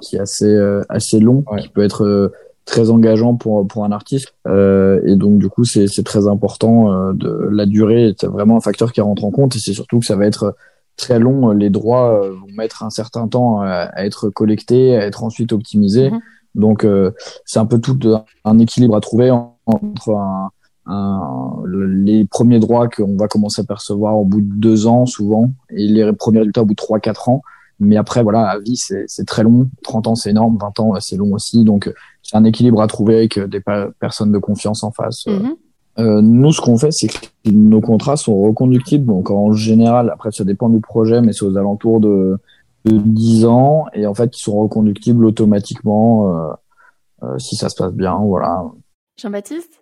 qui est assez assez long, qui peut être très engageant pour pour un artiste. Euh, et donc du coup c'est c'est très important euh, de la durée. Est vraiment un facteur qui rentre en compte et c'est surtout que ça va être très long les droits euh, vont mettre un certain temps à, être collectés à être ensuite optimisés mhm. donc euh, c'est un peu tout un équilibre à trouver entre un, un, les premiers droits qu'on va commencer à percevoir au bout de deux ans souvent et les premiers résultats au bout de trois quatre ans mais après, voilà, à vie, c'est très long. 30 ans, c'est énorme. 20 ans, c'est long aussi. Donc, c'est un équilibre à trouver avec des personnes de confiance en face. Mhm. Euh, nous, ce qu'on fait, c'est que nos contrats sont reconductibles. Donc, en général, après, ça dépend du projet, mais c'est aux alentours de, de 10 ans. Et en fait, ils sont reconductibles automatiquement euh, euh, si ça se passe bien. Voilà. Jean-Baptiste?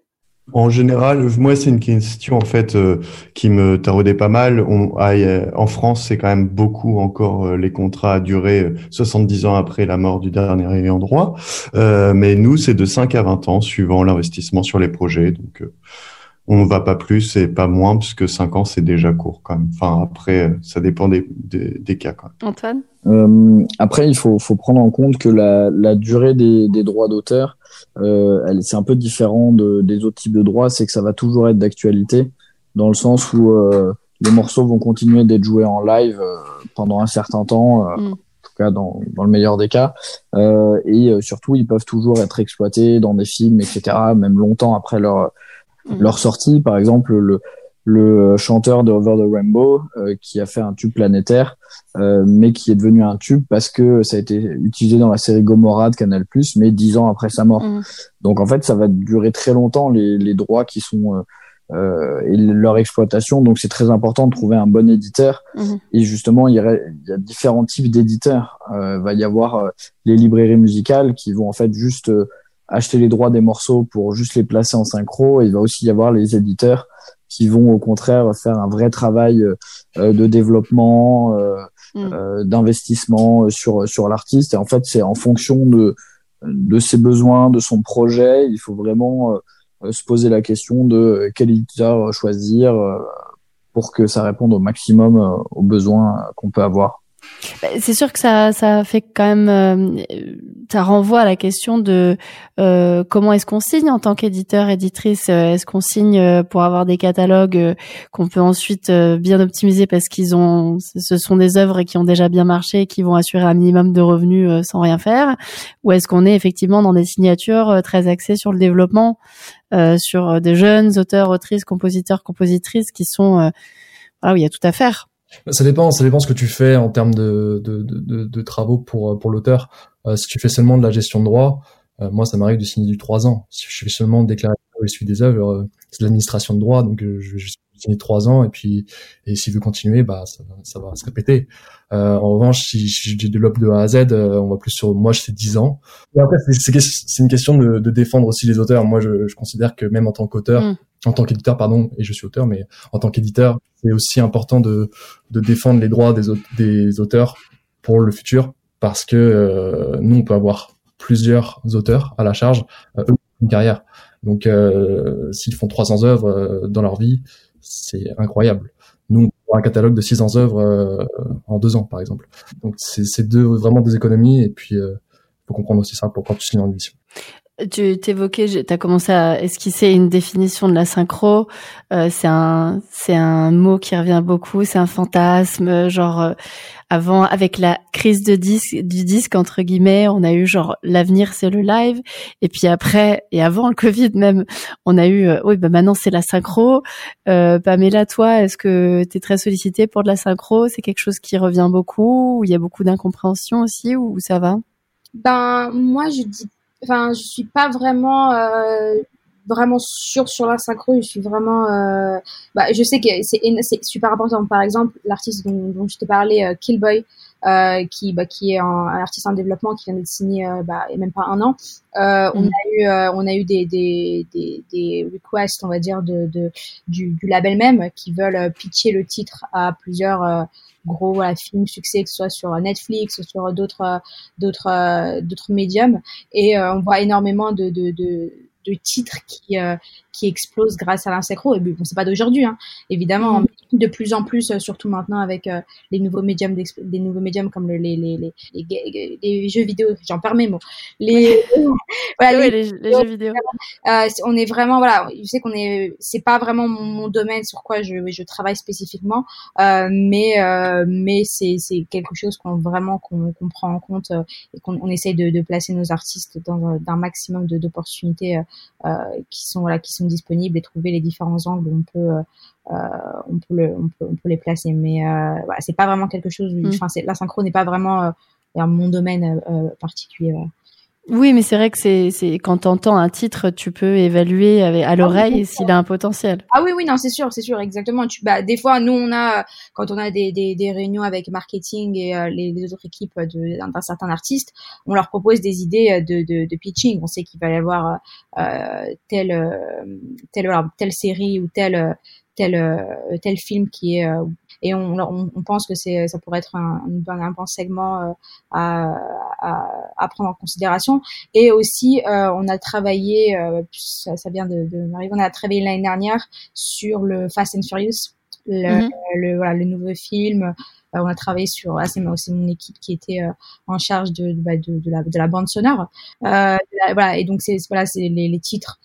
En général, moi, c'est une question en fait euh, qui me taraudait pas mal. On, ah, en France, c'est quand même beaucoup encore euh, les contrats à durée 70 ans après la mort du dernier ayant droit. Euh, mais nous, c'est de 5 à 20 ans suivant l'investissement sur les projets. Donc, on ne va pas plus et pas moins parce que 5 ans, c'est déjà court quand même. Enfin, après, ça dépend des, des, cas. Quand même. Antoine? Euh, Après, il faut, faut, prendre en compte que la, la durée des, des droits d'auteur, euh, c'est un peu différent de, des autres types de droits. C'est que ça va toujours être d'actualité dans le sens où euh, les morceaux vont continuer d'être joués en live euh, pendant un certain temps. Euh, mm. En tout cas, dans, dans, le meilleur des cas. et surtout, ils peuvent toujours être exploités dans des films, etc., même longtemps après leur, Mm. leur sortie. Par exemple, le, le chanteur de Over the Rainbow euh, qui a fait un tube planétaire, euh, mais qui est devenu un tube parce que ça a été utilisé dans la série Gomorrah de Canal+, mais dix ans après sa mort. Mm. Donc en fait, ça va durer très longtemps les, les droits qui sont euh, euh et leur exploitation. Donc c'est très important de trouver un bon éditeur. Mm. Et justement, il y, a, il y a différents types d'éditeurs. Euh, va y avoir les librairies musicales qui vont en fait juste acheter les droits des morceaux pour juste les placer en synchro. il va aussi y avoir les éditeurs qui vont au contraire faire un vrai travail euh, de développement, euh, mm. euh, d'investissement sur sur l'artiste. Et en fait, c'est en fonction de de ses besoins, de son projet. Il faut vraiment se poser la question de quel éditeur choisir pour que ça réponde au maximum aux besoins qu'on peut avoir. Bah, c'est sûr que ça, ça fait quand même, euh, ça renvoie à la question de euh, comment est-ce qu'on signe en tant qu'éditeur, éditrice? Euh, est-ce qu'on signe pour avoir des catalogues qu'on peut ensuite bien optimiser parce qu'ils ont, ce sont des œuvres qui ont déjà bien marché et qui vont assurer un minimum de revenus sans rien faire, ou est-ce qu'on est effectivement dans des signatures très axées sur le développement, sur des jeunes auteurs, autrices, compositeurs, compositrices qui sont, voilà, où il y a tout à faire? Ça dépend, ça dépend ce que tu fais en termes de, de, de, de travaux pour, pour l'auteur. Euh, si tu fais seulement de la gestion de droit, euh, moi ça m'arrive de signer du 3 ans. Si je fais seulement déclaration je suis des œuvres, euh, c'est de l'administration de droit, donc je, je signer 3 ans et puis et s'il veut continuer, bah ça, ça va se répéter. en revanche, si, je développe de A à Z, on va plus sur moi, c'est 10 ans. Et après, c'est une question de, de, défendre aussi les auteurs. Moi, je, je considère que même en tant qu'auteur, mm en tant qu'éditeur, pardon, et je suis auteur, mais en tant qu'éditeur, c'est aussi important de, de défendre les droits des, des auteurs pour le futur, parce que euh, nous, on peut avoir plusieurs auteurs à la charge, euh, une carrière. Donc, euh, s'ils font 300 œuvres euh, dans leur vie, c'est incroyable. Nous, on un catalogue de 600 œuvres euh, en deux ans, par exemple. Donc, c'est deux vraiment des économies, et puis il faut comprendre aussi ça pour tu signes en édition. Tu t'évoquais, tu as commencé à esquisser une définition de la synchro. Euh, c'est un, c'est un mot qui revient beaucoup. C'est un fantasme, genre euh, avant avec la crise de disque, du disque entre guillemets, on a eu genre l'avenir c'est le live, et puis après et avant le Covid même, on a eu euh, oui bah maintenant c'est la synchro. Euh, Pamela, toi, est-ce que tu es très sollicitée pour de la synchro? C'est quelque chose qui revient beaucoup, où il y a beaucoup d'incompréhension aussi, ou ça va? Ben moi je dis enfin, je suis pas vraiment euh, vraiment sûre sur la synchro. Je suis vraiment, euh, bah, je sais que c'est super important. Par exemple, l'artiste dont, dont, je te parlais, euh, Killboy. Euh, qui, bah, qui est un, un, artiste en développement qui vient d'être signé euh, bah, il y a même pas un an. Euh, On mm. a eu euh, on a eu des, des, des, des, requests on va dire de, de du, du label même qui veulent pitcher le titre à plusieurs gros voilà, succès, que ce soit sur Netflix ou sur d'autres d'autres d'autres médiums. Et euh, on voit énormément de, de, de titres qui qui explosent grâce à l'insynchro. Et bon, c'est pas d'aujourd'hui, hein, évidemment. Mm. De plus en plus, surtout maintenant avec les nouveaux médiums, des nouveaux médiums comme le, les, les, les, les, jeux vidéo. J'en perds mes mots. Les, voilà, les, jeux vidéo. on est vraiment, voilà, je sais qu'on est, c'est pas vraiment mon, domaine sur quoi je, je travaille spécifiquement, mais mais c'est quelque chose qu'on vraiment qu'on prend en compte et qu'on on essaye de, de, placer nos artistes dans un maximum d'opportunités euh, euh, qui sont voilà qui sont disponibles et trouver les différents angles où on peut euh, on peut, le, on, peut, on peut les placer mais voilà, c'est pas vraiment quelque chose mm. enfin c'est la synchro n'est pas vraiment mon domaine particulier oui, mais c'est vrai que c'est, c'est quand t'entends un titre, tu peux évaluer avec, à ah l'oreille s'il a un potentiel. Ah oui, oui, non, c'est sûr, c'est sûr, exactement. Tu, bah, des fois, nous, on a, quand on a des, des, des réunions avec marketing et euh, les, les, autres équipes d'un, certain artiste, on leur propose des idées euh, de, de, de pitching. On sait qu'il va y avoir euh, telle, euh, telle, telle série ou tel, tel, tel film qui est et on, on, on pense que c'est ça pourrait être un, un, bon segment euh, à, à, à, prendre en considération. Et aussi euh, on a travaillé euh, ça, ça, vient de, de on a travaillé l'année dernière sur le Fast and Furious le, mhm. le, voilà, le nouveau film. On a travaillé sur ah, c'est mon équipe qui était en charge de, bah, de, de, la, de la bande sonore. Euh, voilà et donc c'est voilà c'est les, les titres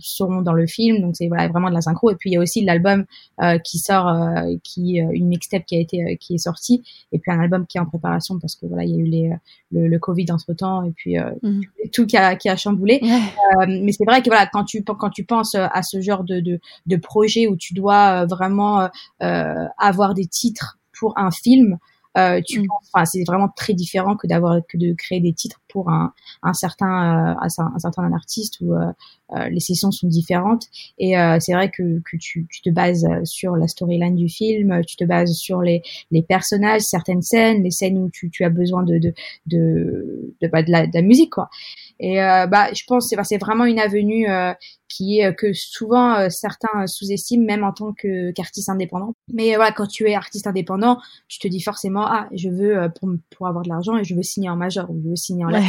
seront dans le film. Donc c'est voilà, vraiment de la synchro. Et puis il y a aussi l'album euh, qui sort, euh, qui une mixtape qui a été qui est sortie, et puis un album qui est en préparation parce que voilà il y a eu les, le, le Covid entre temps et puis mhm. tout qui a qui a chamboulé. mais c'est vrai que voilà quand tu quand tu penses à ce genre de de, de projet où tu dois vraiment avoir des titres pour un film. Euh, tu mm. enfin c'est vraiment très différent que d'avoir que de créer des titres pour un, un certain euh, un, certain artiste où euh, euh, les sessions sont différentes et c'est vrai que, que tu, tu te bases sur la storyline du film tu te bases sur les, les personnages certaines scènes les scènes où tu, tu as besoin de de de, de, bah, de, la, de la musique quoi et bah je pense c'est c'est vraiment une avenue qui est que souvent certains sous-estiment même en tant que qu'artiste indépendant. Mais voilà, quand tu es artiste indépendant, tu te dis forcément ah je veux pour pour avoir de l'argent et je veux signer en major ou je veux signer en ouais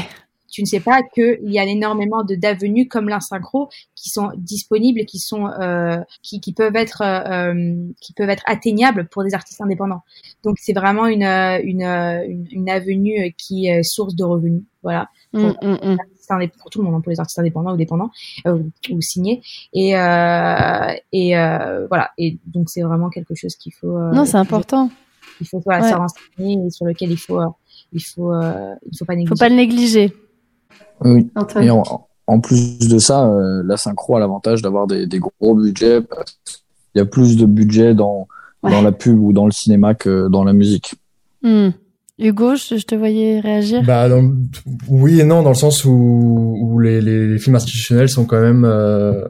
tu ne sais pas qu'il y a énormément de d'avenues comme l'insynchro qui sont disponibles et qui sont euh, qui, qui, peuvent être euh, euh, qui peuvent être atteignables pour des artistes indépendants. Donc c'est vraiment une, une, une, une avenue qui est source de revenus. Voilà. Mmh, pour, mmh, mmh. pour tout le monde, hein, pour les artistes indépendants ou dépendants euh, ou, signés. Et euh, et euh, voilà. Et donc c'est vraiment quelque chose qu'il faut. non, c'est important. Il faut voilà, se renseigner et sur lequel il faut il faut il faut pas négliger. Faut pas le négliger. Oui. Et en, plus de ça, euh, la synchro a l'avantage d'avoir des, des, gros budgets. Il y a plus de budget dans, dans la pub ou dans le cinéma que dans la musique. Hmm. Hugo, je, te voyais réagir. Bah, oui et non, dans le sens où, où les, les, films institutionnels sont quand même euh,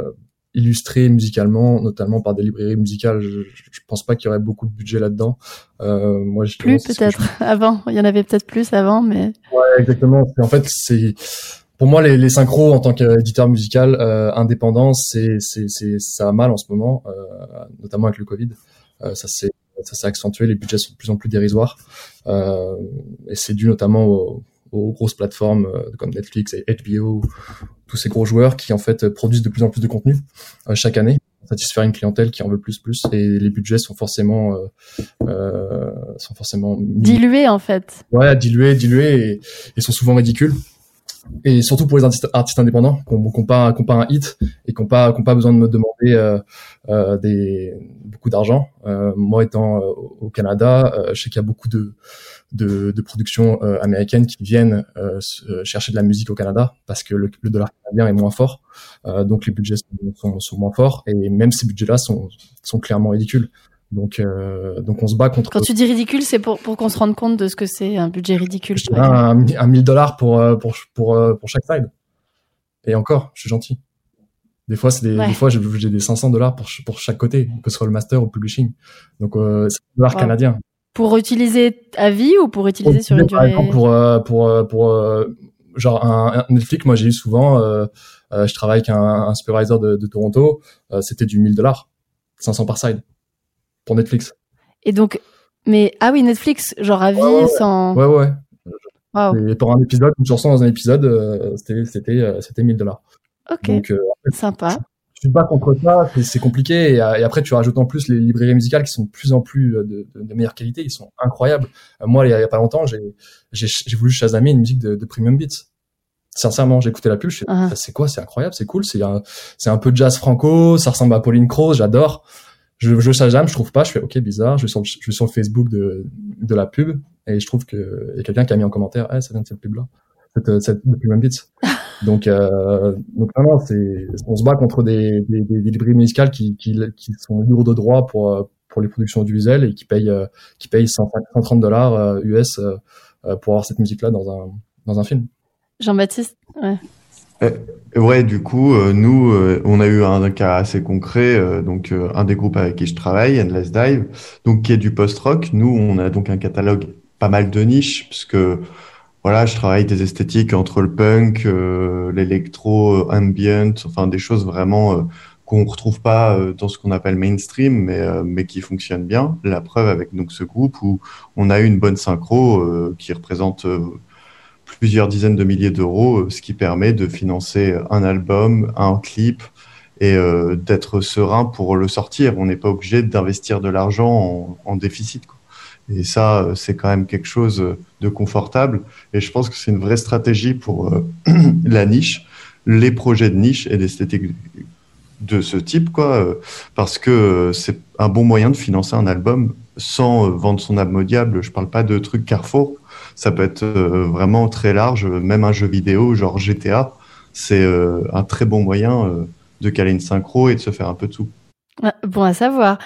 illustrés musicalement, notamment par des librairies musicales. Je, je pense pas qu'il y aurait beaucoup de budget là-dedans. Euh, moi, plus peut-être avant. Il y en avait peut-être plus avant, mais. Ouais, exactement. En fait, c'est pour moi les, les synchros en tant qu'éditeur musical euh, indépendant, c'est c'est ça a mal en ce moment, euh, notamment avec le Covid. Ça s'est ça s'est accentué, les budgets sont de plus en plus dérisoires, et c'est dû notamment aux, aux grosses plateformes euh, comme Netflix et HBO, tous ces gros joueurs qui en fait produisent de plus en plus de contenu euh, chaque année satisfaire une clientèle qui en veut plus plus. Et les budgets sont forcément euh, euh, sont forcément dilués en fait. Ouais dilués dilués et, sont souvent ridicules. Et surtout pour les artistes, artistes indépendants qui n'ont pas, pas un hit et qui n'ont pas, pas besoin de me demander euh, euh, des, beaucoup d'argent. Euh, moi étant euh, au Canada, euh, je sais qu'il y a beaucoup de, de, de productions euh, américaines qui viennent chercher de la musique au Canada parce que le, le dollar canadien est moins fort, donc les budgets sont, sont, sont, moins forts et même ces budgets-là sont, sont clairement ridicules. Donc, euh, donc on se bat contre. Quand tu dis ridicule, c'est pour, pour qu'on se rende compte de ce que c'est un budget ridicule. Je un, un 1000 dollars pour, euh, pour, pour, euh, pour chaque side. Et encore, je suis gentil. Des fois, c'est des, des fois, j'ai des 500 dollars pour, pour chaque côté, que ce soit le master ou le publishing. Donc, euh, c'est un dollar canadien. Pour utiliser à vie ou pour utiliser sur une durée? pour, euh, pour, pour, pour genre un, Netflix, moi j'ai eu souvent, je travaille avec un, un supervisor de, de Toronto, c'était du 1000 dollars, 500 par side pour Netflix. Et donc, mais ah oui, Netflix, genre à vie, sans. Ouais, ouais. Et pour un épisode, une chanson dans un épisode, euh, c'était c'était euh, c'était 1000 dollars. Ok. Donc, sympa tu te bats contre ça, c'est compliqué. Et, après, tu rajoutes en plus les librairies musicales qui sont de plus en plus de, de, meilleure qualité, ils sont incroyables. moi, il y, a, pas longtemps, j'ai voulu chasamer une musique de, de Premium Beats. Sincèrement, j'ai écouté la pub, je suis, uh-huh. c'est quoi, c'est incroyable, c'est cool, c'est un, un peu jazz franco, ça ressemble à Pauline Croze, j'adore. Je, je Shazam, je trouve pas, je fais ok bizarre, je vais sur le, je vais sur le Facebook de, de la pub et je trouve que y a quelqu'un qui a mis en commentaire, eh, ça vient de cette pub là, cette, cette de Premium Beats. donc, euh, donc non, c'est, on se bat contre des, des, des, librairies musicales qui, qui, qui sont lourdes de droits pour pour les productions audiovisuelles et qui payent qui payent 130 dollars US euh, euh, pour avoir cette musique là dans un dans un film. Jean-Baptiste ouais. Eh, ouais, du coup, euh, nous, euh, on a eu un, cas assez concret. Euh, donc, un des groupes avec qui je travaille, Endless Dive, donc qui est du post-rock. Nous, on a donc un catalogue pas mal de niches, puisque voilà, je travaille des esthétiques entre le punk, l'électro, ambient, enfin des choses vraiment qu'on retrouve pas dans ce qu'on appelle mainstream, mais mais qui fonctionnent bien. La preuve avec donc ce groupe où on a eu une bonne synchro qui représente plusieurs dizaines de milliers d'euros, euh, ce qui permet de financer un album, un clip et euh, d'être serein pour le sortir. On n'est pas obligé d'investir de l'argent en, déficit. Et ça, euh, c'est quand même quelque chose de confortable. Et je pense que c'est une vraie stratégie pour la niche, les projets de niche et d'esthétique de ce type, quoi, parce que c'est un bon moyen de financer un album sans vendre son âme diable. Je parle pas de trucs Carrefour, ça peut être euh, vraiment très large, même un jeu vidéo genre GTA, c'est euh, un très bon moyen euh, de caler une synchro et de se faire un peu de tout. Bon à savoir.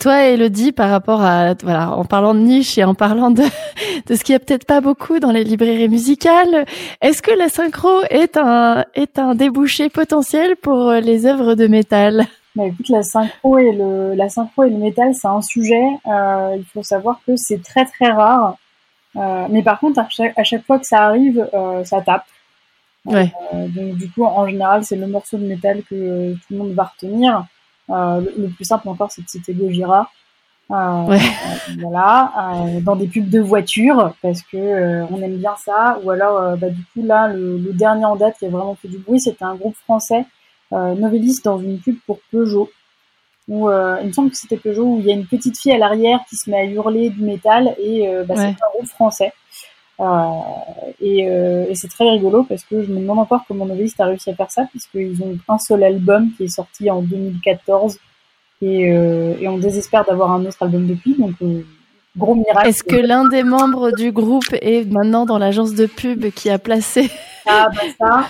toi, Elodie, par rapport à voilà, en parlant de niche et en parlant de de ce qui a peut-être pas beaucoup dans les librairies musicales, est-ce que la synchro est un est un débouché potentiel pour les œuvres de métal? Bah, écoute, la synchro et le la synchro et le métal, c'est un sujet. il faut savoir que c'est très très rare. Euh, mais par contre, à chaque, fois que ça arrive, euh, ça tape. Euh, donc du coup, en général, c'est le morceau de métal que tout le monde va retenir. Le, plus simple encore, c'est de citer Gojira. voilà, dans des pubs de voitures parce que on aime bien ça. Ou alors, bah, du coup là, le, dernier en date qui a vraiment fait du bruit, c'était un groupe français, Novelis, dans une pub pour Peugeot où euh, il me semble que c'était Peugeot où il y a une petite fille à l'arrière qui se met à hurler du métal et euh, bah, c'est un groupe français. Euh, et, et c'est très rigolo parce que je me demande encore comment Novelist a réussi à faire ça puisqu'ils ont un seul album qui est sorti en 2014 et, et on désespère d'avoir un autre album depuis donc gros miracle. Est-ce que l'un des membres du groupe est maintenant dans l'agence de pub qui a placé Ah bah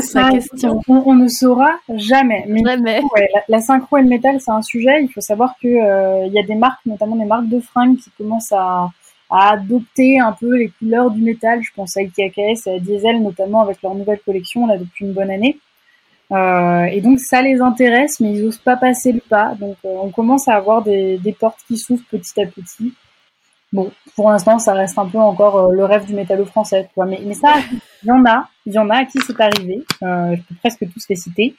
ça question. On, ne saura jamais. Mais jamais. la, synchro et le métal, c'est un sujet. Il faut savoir que euh, il y a des marques, notamment des marques de fringues, qui commencent à, à adopter un peu les couleurs du métal. Je pense à IKKS et à Diesel, notamment avec leur nouvelle collection là depuis une bonne année. Euh, et donc ça les intéresse, mais ils osent pas passer le pas. Donc euh, on commence à avoir des, des portes qui s'ouvrent petit à petit. Bon, pour l'instant, ça reste un peu encore euh, le rêve du métallo français, quoi. Mais, mais ça, il y en a, il y en a à qui c'est arrivé. Euh, je peux presque tous les citer,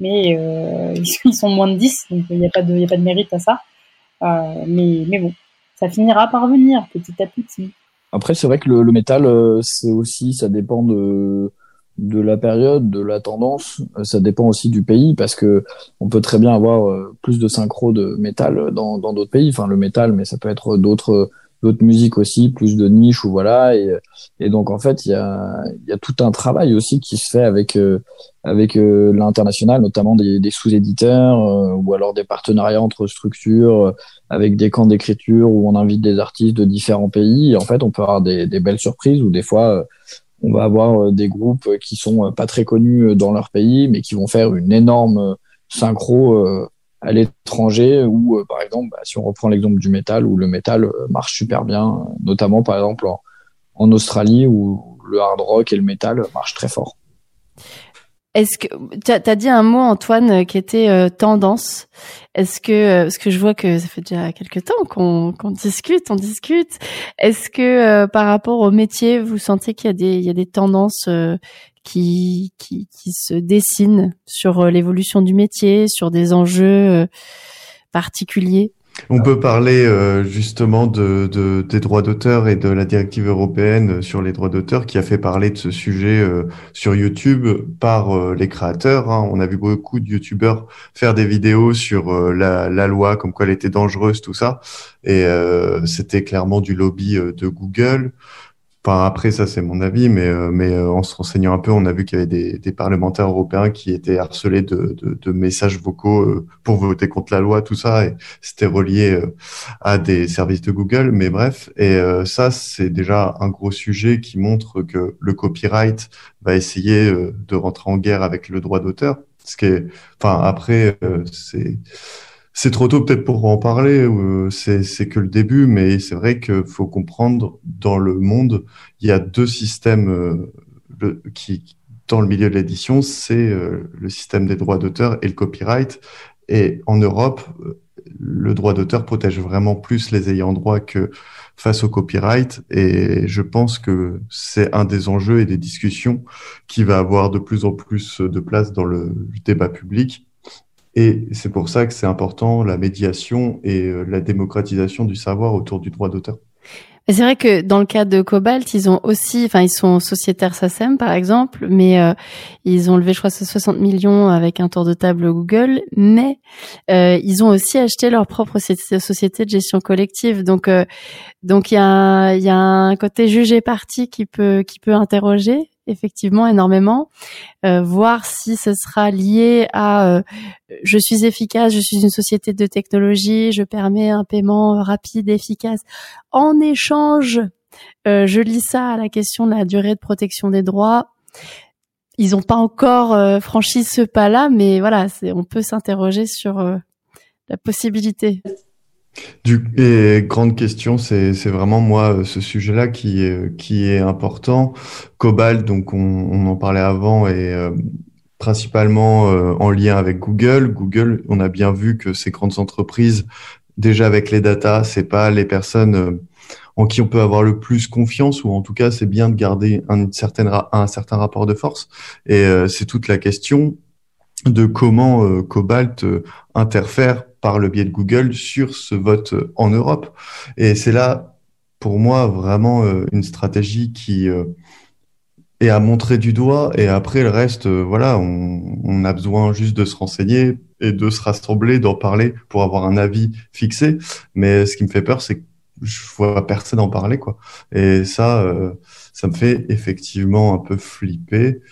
mais euh, ils sont moins de 10, donc il n'y a pas de, a pas de mérite à ça. Mais, mais bon, ça finira par venir petit à petit. Après, c'est vrai que le, métal, c'est aussi, ça dépend de la période, de la tendance, ça dépend aussi du pays parce que on peut très bien avoir plus de synchro de métal dans d'autres pays, enfin le métal, mais ça peut être d'autres d'autres musiques aussi, plus de niche ou voilà. Et, donc en fait, il y a, y a tout un travail aussi qui se fait avec euh, avec euh, l'international, notamment des, des sous-éditeurs euh, ou alors des partenariats entre structures avec des camps d'écriture où on invite des artistes de différents pays. Et en fait, on peut avoir des, des belles surprises ou des fois on va avoir des groupes qui sont pas très connus dans leur pays, mais qui vont faire une énorme synchro à l'étranger où, euh, par exemple, bah, si on reprend l'exemple du métal, où le métal euh, marche super bien, notamment par exemple en, en, Australie où le hard rock et le métal marchent très fort. Est-ce que tu as, dit un mot Antoine qui était euh, tendance Est-ce que parce que je vois que ça fait déjà quelques temps qu'on discute, on discute. Est-ce que par rapport au métier, vous sentez qu'il y a des tendances qui, se dessine sur euh, l'évolution du métier, sur des enjeux euh, particuliers? On peut parler euh, justement de, de, des droits d'auteur et de la directive européenne sur les droits d'auteur qui a fait parler de ce sujet euh, sur YouTube par euh, les créateurs. Hein. On a vu beaucoup de YouTubeurs faire des vidéos sur la, la, loi, comme quoi elle était dangereuse, tout ça. Et c'était clairement du lobby de Google. Enfin, après, ça, c'est mon avis, mais, euh, mais euh, en se renseignant un peu, on a vu qu'il y avait des, parlementaires européens qui étaient harcelés de, messages vocaux euh, pour voter contre la loi, tout ça, et c'était relié à des services de Google. Mais bref, et ça, c'est déjà un gros sujet qui montre que le copyright va essayer de rentrer en guerre avec le droit d'auteur. Ce qui est, enfin, après, c'est c'est trop tôt peut-être pour en parler, euh, c'est que le début, mais c'est vrai qu'il faut comprendre, dans le monde, il y a deux systèmes euh, qui, dans le milieu de l'édition, c'est euh, le système des droits d'auteur et le copyright. Et en Europe, le droit d'auteur protège vraiment plus les ayants droit que face au copyright. Et je pense que c'est un des enjeux et des discussions qui va avoir de plus en plus de place dans le débat public et c'est pour ça que c'est important la médiation et euh, la démocratisation du savoir autour du droit d'auteur. C'est vrai que dans le cas de Cobalt, ils ont aussi, enfin, ils sont sociétaires SACEM par exemple, mais euh, ils ont levé, je crois, 60 millions avec un tour de table Google, mais euh, ils ont aussi acheté leur propre société de gestion collective. Donc, donc il y a, y a un côté jugé parti qui peut, qui peut interroger effectivement énormément, euh, voir si ce sera lié à euh, je suis efficace, je suis une société de technologie, je permets un paiement rapide, efficace. En échange, euh, je lis ça à la question de la durée de protection des droits. Ils n'ont pas encore franchi ce pas-là, mais voilà, on peut s'interroger sur la possibilité. Du, et grande question, c'est vraiment moi ce sujet-là qui est, qui est important. Cobalt, donc on, on en parlait avant, et euh, principalement euh, en lien avec Google. Google, on a bien vu que ces grandes entreprises, déjà avec les data, c'est pas les personnes euh, en qui on peut avoir le plus confiance, ou en tout cas c'est bien de garder un, un certain rapport de force. Et c'est toute la question de comment Cobalt interfère par le biais de Google sur ce vote en Europe. Et c'est là, pour moi, vraiment euh, une stratégie qui euh, est à montrer du doigt. Et après, le reste, euh, voilà, on, a besoin juste de se renseigner et de se rassembler, d'en parler pour avoir un avis fixé. Mais ce qui me fait peur, c'est que je vois personne en parler, quoi. Et ça, ça me fait effectivement un peu flipper.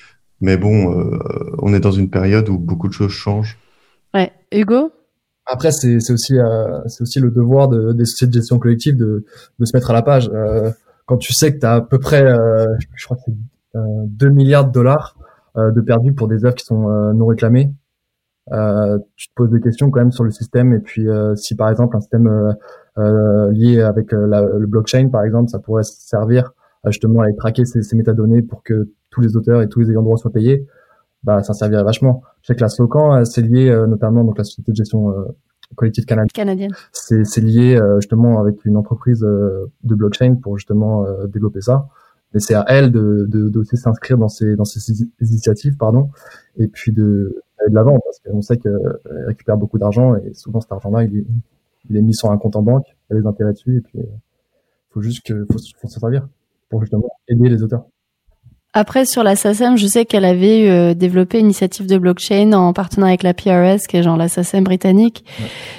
Mais bon, on est dans une période où beaucoup de choses changent. Ouais. Hugo? Après, c'est aussi, euh, c'est aussi le devoir de, des sociétés de gestion collective de, de se mettre à la page. Euh, quand tu sais que tu as à peu près, euh, je crois que c'est 2 milliards de dollars de perdus pour des œuvres qui sont non réclamées, tu te poses des questions quand même sur le système. Et puis, si par exemple un système lié avec le blockchain, par exemple, ça pourrait servir justement à aller traquer ces, ces métadonnées pour que tous les auteurs et tous les ayants droit soient payés bah, ça servirait vachement. Je sais que la Slocan, c'est lié euh, notamment donc la société de gestion euh, collective canadienne. canadienne. C'est lié euh, justement avec une entreprise de blockchain pour justement développer ça. Mais c'est à elle de, de, de s'inscrire dans ces dans ces initiatives, pardon, et puis de de l'avant parce qu'on sait qu'elle récupère beaucoup d'argent et souvent cet argent-là il est, il est mis sur un compte en banque, il y a des intérêts dessus et puis faut juste que faut, faut se servir pour justement aider les auteurs. Après, sur la SACEM, je sais qu'elle avait euh, développé une initiative de blockchain en partenariat avec la PRS, qui est genre la SACEM britannique.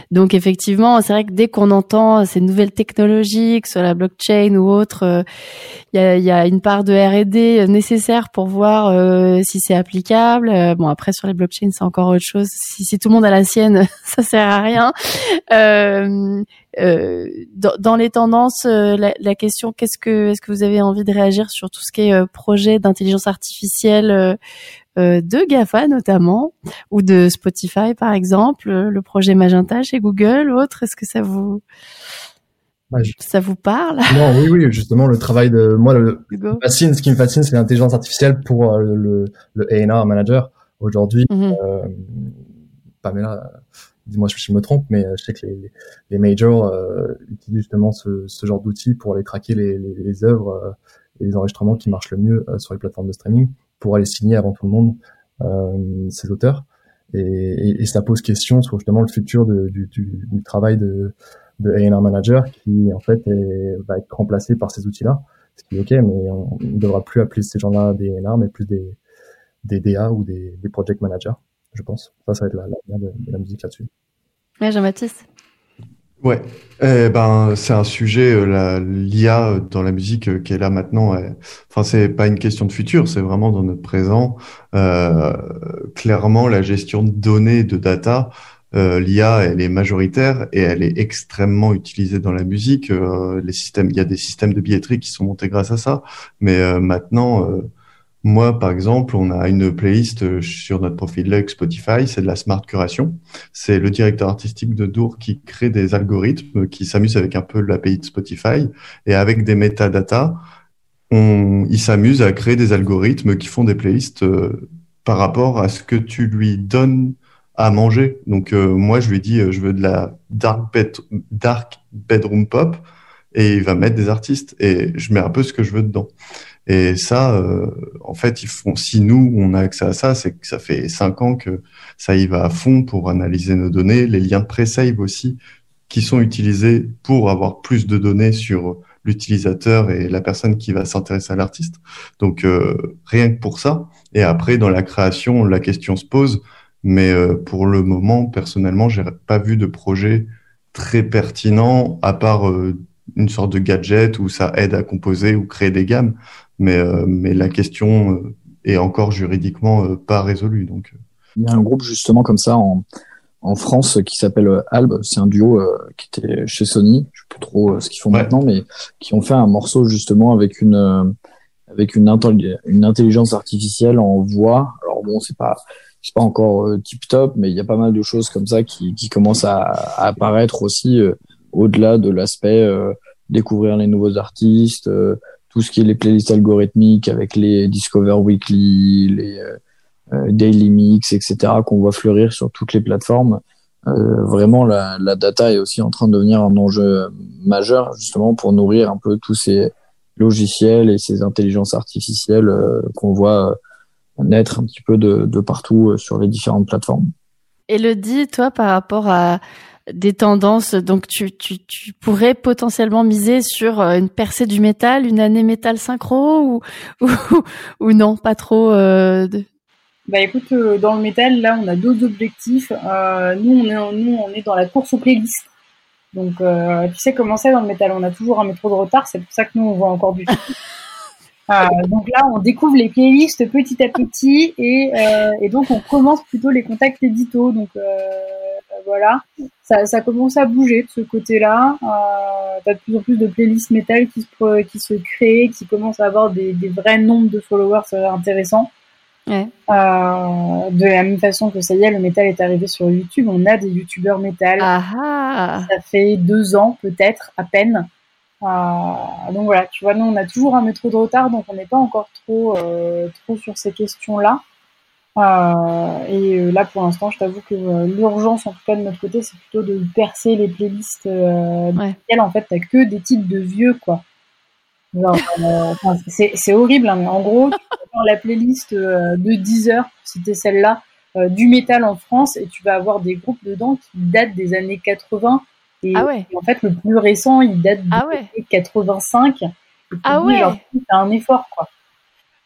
Donc, effectivement, c'est vrai que dès qu'on entend ces nouvelles technologies, que ce soit la blockchain ou autre, euh, il y, a, y, a, une part de R&D nécessaire pour voir euh, si c'est applicable. bon, après, sur les blockchains, c'est encore autre chose. Si, si, tout le monde a la sienne, ça sert à rien. Euh, dans, dans, les tendances, euh, la, la, question qu'est-ce que est-ce que vous avez envie de réagir sur tout ce qui est euh, projet d'intelligence artificielle de Gafa notamment ou de Spotify par exemple, le projet Magenta chez Google, autre, est-ce que ça vous ça vous parle? Non, oui, oui, justement, le travail de moi, le, fascine, ce qui me fascine, c'est l'intelligence artificielle pour le, le, A&R manager. Aujourd'hui, mm Pamela dis-moi si je me trompe, mais euh, je sais que les, les majors euh, utilisent justement ce, ce genre d'outils pour aller traquer les, les, les œuvres euh, et les enregistrements qui marchent le mieux sur les plateformes de streaming pour aller signer avant tout le monde ces auteurs. Et, et, ça pose question sur justement le futur de, du, du, du, travail de, de A&R manager qui en fait est, va être remplacé par ces outils-là. Ce qui est ok, mais on ne devra plus appeler ces gens-là des A&R, mais plus des, des DA ou des, des project managers, je pense. Ça, ça va être l'avenir de, de la musique là-dessus. Ouais, Jean-Baptiste. Ouais, eh ben c'est un sujet euh, l'IA euh, dans la musique euh, qui est là maintenant. Enfin, c'est pas une question de futur, c'est vraiment dans notre présent. Euh, clairement, la gestion de données, de data, euh, l'IA, elle est majoritaire et elle est extrêmement utilisée dans la musique. les systèmes, il y a des systèmes de billetterie qui sont montés grâce à ça, mais maintenant moi, par exemple, on a une playlist euh, sur notre profil Lux Spotify, c'est de la smart curation. C'est le directeur artistique de Dour qui crée des algorithmes qui s'amusent avec un peu l'API de Spotify et avec des metadata, on, il s'amuse à créer des algorithmes qui font des playlists euh, par rapport à ce que tu lui donnes à manger. Donc euh, moi, je lui dis, je veux de la dark, dark bedroom pop et il va mettre des artistes et je mets un peu ce que je veux dedans. Et ça, euh, en fait, ils font. Si nous, on a accès à ça, c'est que ça fait cinq ans que ça y va à fond pour analyser nos données, les liens de pré-save aussi, qui sont utilisés pour avoir plus de données sur l'utilisateur et la personne qui va s'intéresser à l'artiste. Donc euh, rien que pour ça. Et après, dans la création, la question se pose. Mais euh, pour le moment, personnellement, j'ai pas vu de projet très pertinent à part une sorte de gadget où ça aide à composer ou créer des gammes mais, euh, mais la question euh, est encore juridiquement euh, pas résolue. Donc. Il y a un groupe justement comme ça en, en France qui s'appelle Alb. C'est un duo qui était chez Sony. Je sais plus trop ce qu'ils font maintenant, mais qui ont fait un morceau justement avec une avec une, une intelligence artificielle en voix. Alors bon, c'est pas c'est pas encore tip top, mais il y a pas mal de choses comme ça qui, qui commencent à, à apparaître aussi au-delà de l'aspect découvrir les nouveaux artistes, ce qui est les playlists algorithmiques avec les Discover Weekly, les euh, euh, Daily Mix, etc., qu'on voit fleurir sur toutes les plateformes. Euh, vraiment, la, la, data est aussi en train de devenir un enjeu majeur, justement, pour nourrir un peu tous ces logiciels et ces intelligences artificielles qu'on voit naître un petit peu de, de partout sur les différentes plateformes. Elodie, toi, par rapport à des tendances. Donc tu, tu, tu pourrais potentiellement miser sur euh, une percée du métal, une année métal synchro ou, ou, ou non, pas trop. Euh, de... Bah écoute, euh, dans le métal, là, on a deux objectifs. Euh, nous, on est, nous, on est dans la course aux playlists. Donc, tu sais comment c'est dans le métal, on a toujours un métro de retard. C'est pour ça que nous, on voit encore du. Euh, donc là, on découvre les playlists petit à petit et, euh, et donc on commence plutôt les contacts édito. Donc euh, voilà, ça, ça, commence à bouger de ce côté-là. Euh, T'as de plus en plus de playlists métal qui se, qui se créent, qui commencent à avoir des, des vrais nombres de followers intéressants. Ouais. Euh, de la même façon que ça y est, le métal est arrivé sur YouTube. On a des youtubeurs métal. Ah ah. Ça fait deux ans peut-être à peine. Euh, donc voilà, tu vois, nous on a toujours un métro de retard, donc on n'est pas encore trop, euh, trop sur ces questions-là. Euh, et là pour l'instant, je t'avoue que l'urgence, en tout cas de notre côté, c'est plutôt de percer les playlists euh, ouais. En fait, t'as que des titres de vieux, quoi. c'est horrible, hein, mais en gros, tu vas la playlist de 10 heures, c'était celle-là, du métal en France, et tu vas avoir des groupes dedans qui datent des années 80 et, ah ouais. en fait, le plus récent, il date de ah ouais. 85. Et ah ouais. c'est un effort, quoi.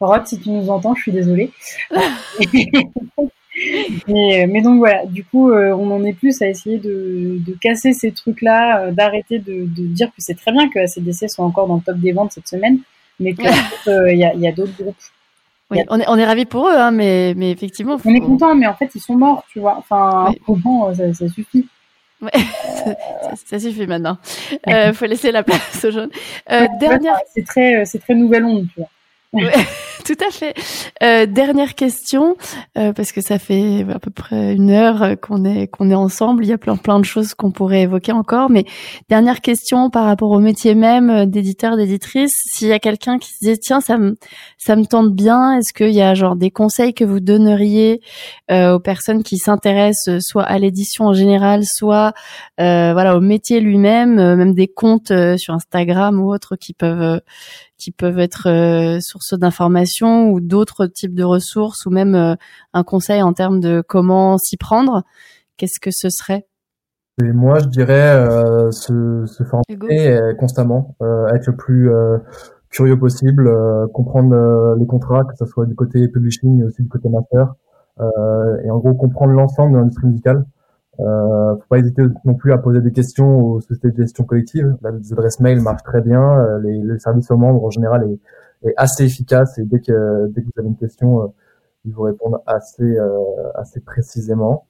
Rod, si tu nous entends, je suis désolée. mais, mais, donc voilà, du coup, euh, on en est plus à essayer de, de casser ces trucs-là, euh, d'arrêter de, de, dire que c'est très bien que ACDC soit encore dans le top des ventes cette semaine, mais qu'il euh, y a, y a d'autres groupes. Oui, on est, on est ravis pour eux, hein, mais, mais effectivement. Faut... On est content, mais en fait, ils sont morts, tu vois. Enfin, ouais. bon, ça, ça suffit. Ouais, ça, ça, suffit maintenant. Euh, faut laisser la place aux jeunes. Euh, dernière. C'est très, c'est très nouvelle onde, tu vois. Ouais, tout à fait. Euh, dernière question, euh, parce que ça fait à peu près une heure qu'on est qu'on est ensemble. Il y a plein plein de choses qu'on pourrait évoquer encore, mais dernière question par rapport au métier même d'éditeur d'éditrice. S'il y a quelqu'un qui se disait tiens ça me ça me tente bien, est-ce qu'il y a genre des conseils que vous donneriez euh, aux personnes qui s'intéressent soit à l'édition en général, soit euh, voilà au métier lui-même, même des comptes sur Instagram ou autres qui peuvent qui peuvent être euh, source d'informations ou d'autres types de ressources ou même euh, un conseil en termes de comment s'y prendre, qu'est-ce que ce serait? Et moi, je dirais se, se former constamment, être le plus curieux possible, comprendre les contrats, que ce soit du côté publishing et aussi du côté master, et en gros comprendre l'ensemble de l'industrie musicale. Euh, faut pas hésiter non plus à poser des questions aux sociétés de gestion collective. Les adresses mail marchent très bien. Euh, les, le service aux membres en général est, est, assez efficace et dès que dès que vous avez une question, euh, ils vous répondent assez euh, assez précisément.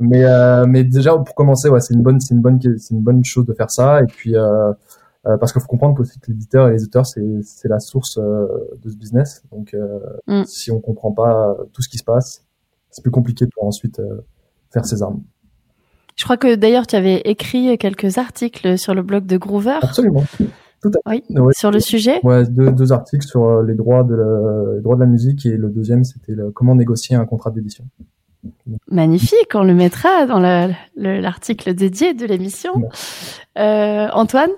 Mais mais déjà pour commencer, ouais, c'est une bonne c'est une bonne c'est une bonne chose de faire ça. Et puis parce qu'il faut comprendre que l'éditeur et les auteurs c'est c'est la source de ce business. Donc mm. si on comprend pas tout ce qui se passe, c'est plus compliqué pour ensuite faire ses armes. Je crois que d'ailleurs tu avais écrit quelques articles sur le blog de Groover. Absolument. Tout à... oui, sur le sujet. Ouais, deux, deux articles sur euh, les droits de la, les droits de la musique et le deuxième c'était comment négocier un contrat d'édition. Magnifique, on le mettra dans l'article dédié de l'émission. Euh, Antoine?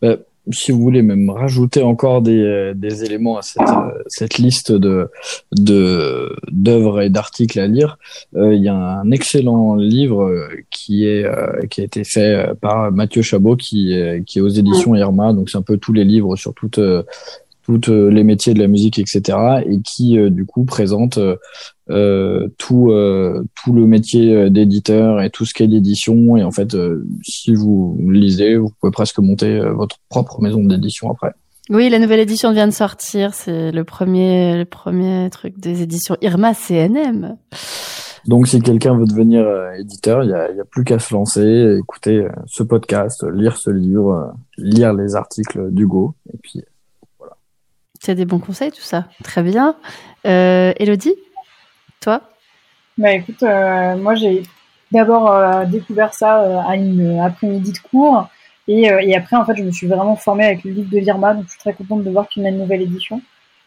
Bah, si vous voulez même rajouter encore des, euh, des éléments à cette, euh, cette liste de d'œuvres et d'articles à lire, euh, il y a un excellent livre qui est qui a été fait par Mathieu Chabot qui qui est aux éditions Irma, donc c'est un peu tous les livres sur toutes toutes les métiers de la musique, etc. et qui du coup présente euh, tout euh, tout le métier euh, d'éditeur et tout ce qu'est l'édition. Et en fait si vous lisez vous pouvez presque monter votre propre maison d'édition après. Oui la nouvelle édition vient de sortir. C'est le premier le premier truc des éditions Irma CNM donc si quelqu'un veut devenir éditeur il y a, y a plus qu'à se lancer écouter ce podcast lire ce livre lire les articles d'Hugo et puis c'est des bons conseils tout ça très bien euh, Elodie toi? Bah écoute, euh, moi j'ai d'abord euh, découvert ça euh, à une après-midi de cours. Et, et, après, en fait, je me suis vraiment formée avec le livre de l'IRMA, donc je suis très contente de voir qu'il y a une nouvelle édition.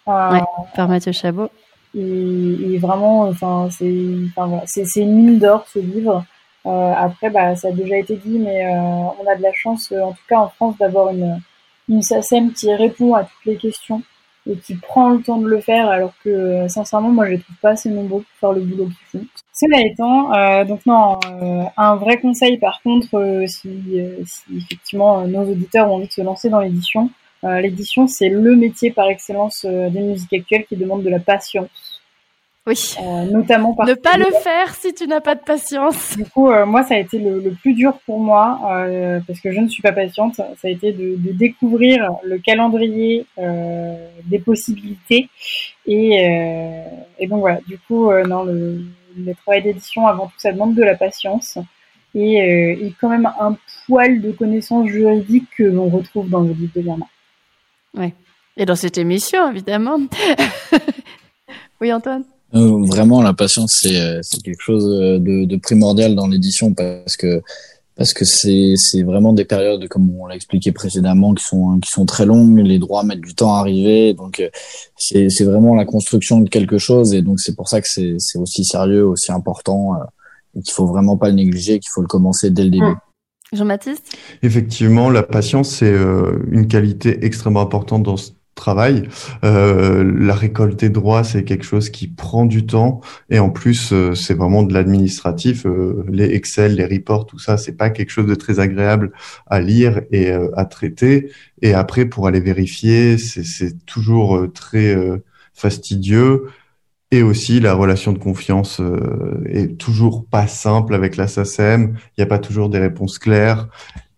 Ouais, par Mathieu Chabot. Et, vraiment, enfin, c'est enfin, voilà, une mine d'or ce livre. Après, bah, ça a déjà été dit, mais on a de la chance, en tout cas en France, d'avoir une, une SACEM qui répond à toutes les questions et qui prend le temps de le faire alors que sincèrement moi je les trouve pas assez nombreux pour faire le boulot qu'ils font. Cela étant, euh, donc non, euh, un vrai conseil par contre euh, si, si, effectivement nos auditeurs ont envie de se lancer dans l'édition, l'édition c'est le métier par excellence des musiques actuelles qui demande de la patience. Oui. Euh, notamment Ne pas le faire si tu n'as pas de patience. Du coup, euh, moi, ça a été le, le, plus dur pour moi, euh, parce que je ne suis pas patiente, ça a été de, de découvrir le calendrier euh, des possibilités. Et, euh, et, donc voilà, du coup, non, le, le travail d'édition, avant tout, ça demande de la patience. Et, et quand même un poil de connaissances juridiques que l'on retrouve dans le livre de Verma. Ouais. Et dans cette émission, évidemment. oui, Antoine? Euh, vraiment, la patience, c'est euh, c'est quelque chose euh, de, de primordial dans l'édition parce que parce que c'est c'est vraiment des périodes comme on l'a expliqué précédemment qui sont qui sont très longues. Les droits mettent du temps à arriver, donc c'est c'est vraiment la construction de quelque chose et donc c'est pour ça que c'est c'est aussi sérieux, aussi important et qu'il faut vraiment pas le négliger, qu'il faut le commencer dès le début. Mmh. Jean-Baptiste? Effectivement, la patience, c'est une qualité extrêmement importante dans ce travail. Euh, la récolte des droits, c'est quelque chose qui prend du temps et en plus, euh, c'est vraiment de l'administratif. Euh, les Excel, les reports, tout ça, c'est pas quelque chose de très agréable à lire et euh, à traiter. Et après, pour aller vérifier, c'est toujours euh, très fastidieux. Et aussi, la relation de confiance est toujours pas simple avec la SACEM. Il n'y a pas toujours des réponses claires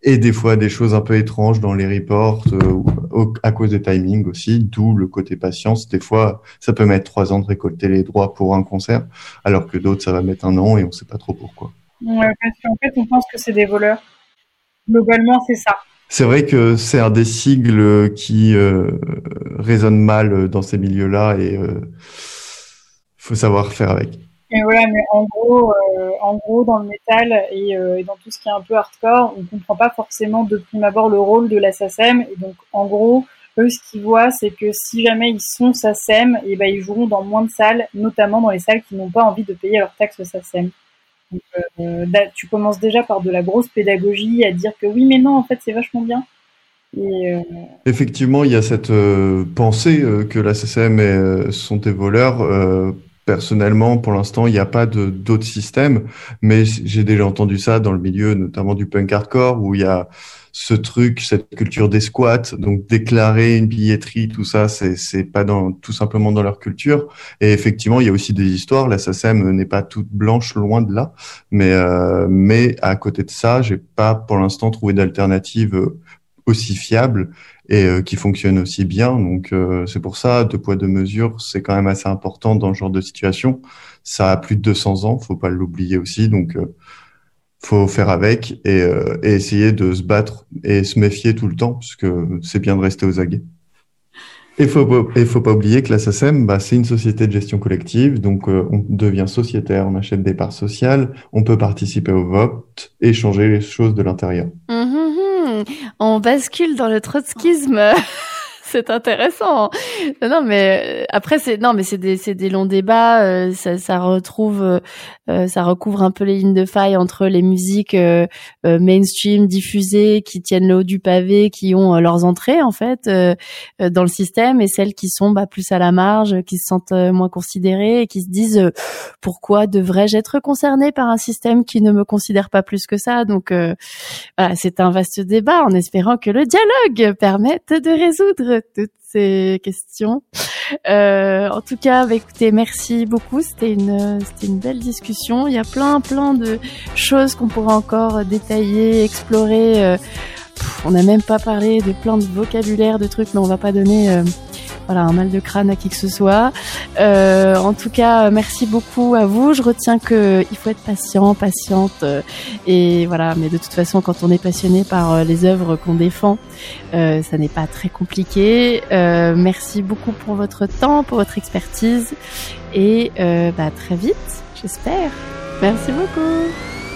et des fois des choses un peu étranges dans les reports euh, à cause des timings aussi, d'où le côté patience. Des fois, ça peut mettre trois ans de récolter les droits pour un concert, alors que d'autres, ça va mettre un an et on ne sait pas trop pourquoi. Ouais, parce qu'en fait, on pense que c'est des voleurs. Globalement, c'est ça. C'est vrai que c'est un des sigles qui euh, résonne mal dans ces milieux-là et il euh, faut savoir faire avec. Et voilà, mais en gros, euh, en gros, dans le métal et, euh, et, dans tout ce qui est un peu hardcore, on comprend pas forcément de prime abord le rôle de la SACEM. Et donc, en gros, eux, ce qu'ils voient, c'est que si jamais ils sont SACEM, et ben ils joueront dans moins de salles, notamment dans les salles qui n'ont pas envie de payer leur taxe SACEM. Donc, euh, tu commences déjà par de la grosse pédagogie à dire que oui, mais non, en fait, c'est vachement bien. Et, Effectivement, il y a cette pensée que la CCM sont des voleurs. Personnellement, pour l'instant, il n'y a pas d'autres systèmes, mais j'ai déjà entendu ça dans le milieu, notamment du punk hardcore, où il y a ce truc, cette culture des squats, donc déclarer une billetterie, tout ça, c'est pas dans, tout simplement dans leur culture. Et effectivement, il y a aussi des histoires. La SACEM n'est pas toute blanche, loin de là. Mais, euh, mais à côté de ça, j'ai pas pour l'instant trouvé d'alternative euh, aussi fiable et euh, qui fonctionne aussi bien. Donc c'est pour ça, deux poids deux mesures, c'est quand même assez important dans ce genre de situation. Ça a plus de 200 ans, faut pas l'oublier aussi. Donc faut faire avec euh, et, essayer de se battre et se méfier tout le temps, parce que c'est bien de rester aux aguets. Et faut et faut pas oublier que la SACEM, bah, c'est une société de gestion collective, donc euh, on devient sociétaire, on achète des parts sociales, on peut participer au vote et changer les choses de l'intérieur. Mmh, on bascule dans le trotskisme. c'est intéressant. Non, mais euh, après c'est non, mais c'est des c'est des longs débats. Euh, ça, ça retrouve, euh, ça recouvre un peu les lignes de faille entre les musiques mainstream diffusées qui tiennent le haut du pavé, qui ont leurs entrées en fait dans le système, et celles qui sont bah, plus à la marge, qui se sentent moins considérées et qui se disent pourquoi devrais-je être concerné par un système qui ne me considère pas plus que ça? Donc voilà, c'est un vaste débat en espérant que le dialogue permette de résoudre toutes ces questions. Euh, en tout cas, bah, écoutez, merci beaucoup. C'était une, c'était une belle discussion. Il y a plein, plein de choses qu'on pourra encore détailler, explorer. Euh, on n'a même pas parlé de plein de vocabulaire, de trucs, mais on va pas donner euh, voilà un mal de crâne à qui que ce soit. Euh, en tout cas, merci beaucoup à vous. Je retiens que il faut être patient, patiente, euh, et voilà. Mais de toute façon, quand on est passionné par les œuvres qu'on défend, ça n'est pas très compliqué. Merci beaucoup pour votre temps, pour votre expertise, et bah, très vite, j'espère. Merci beaucoup.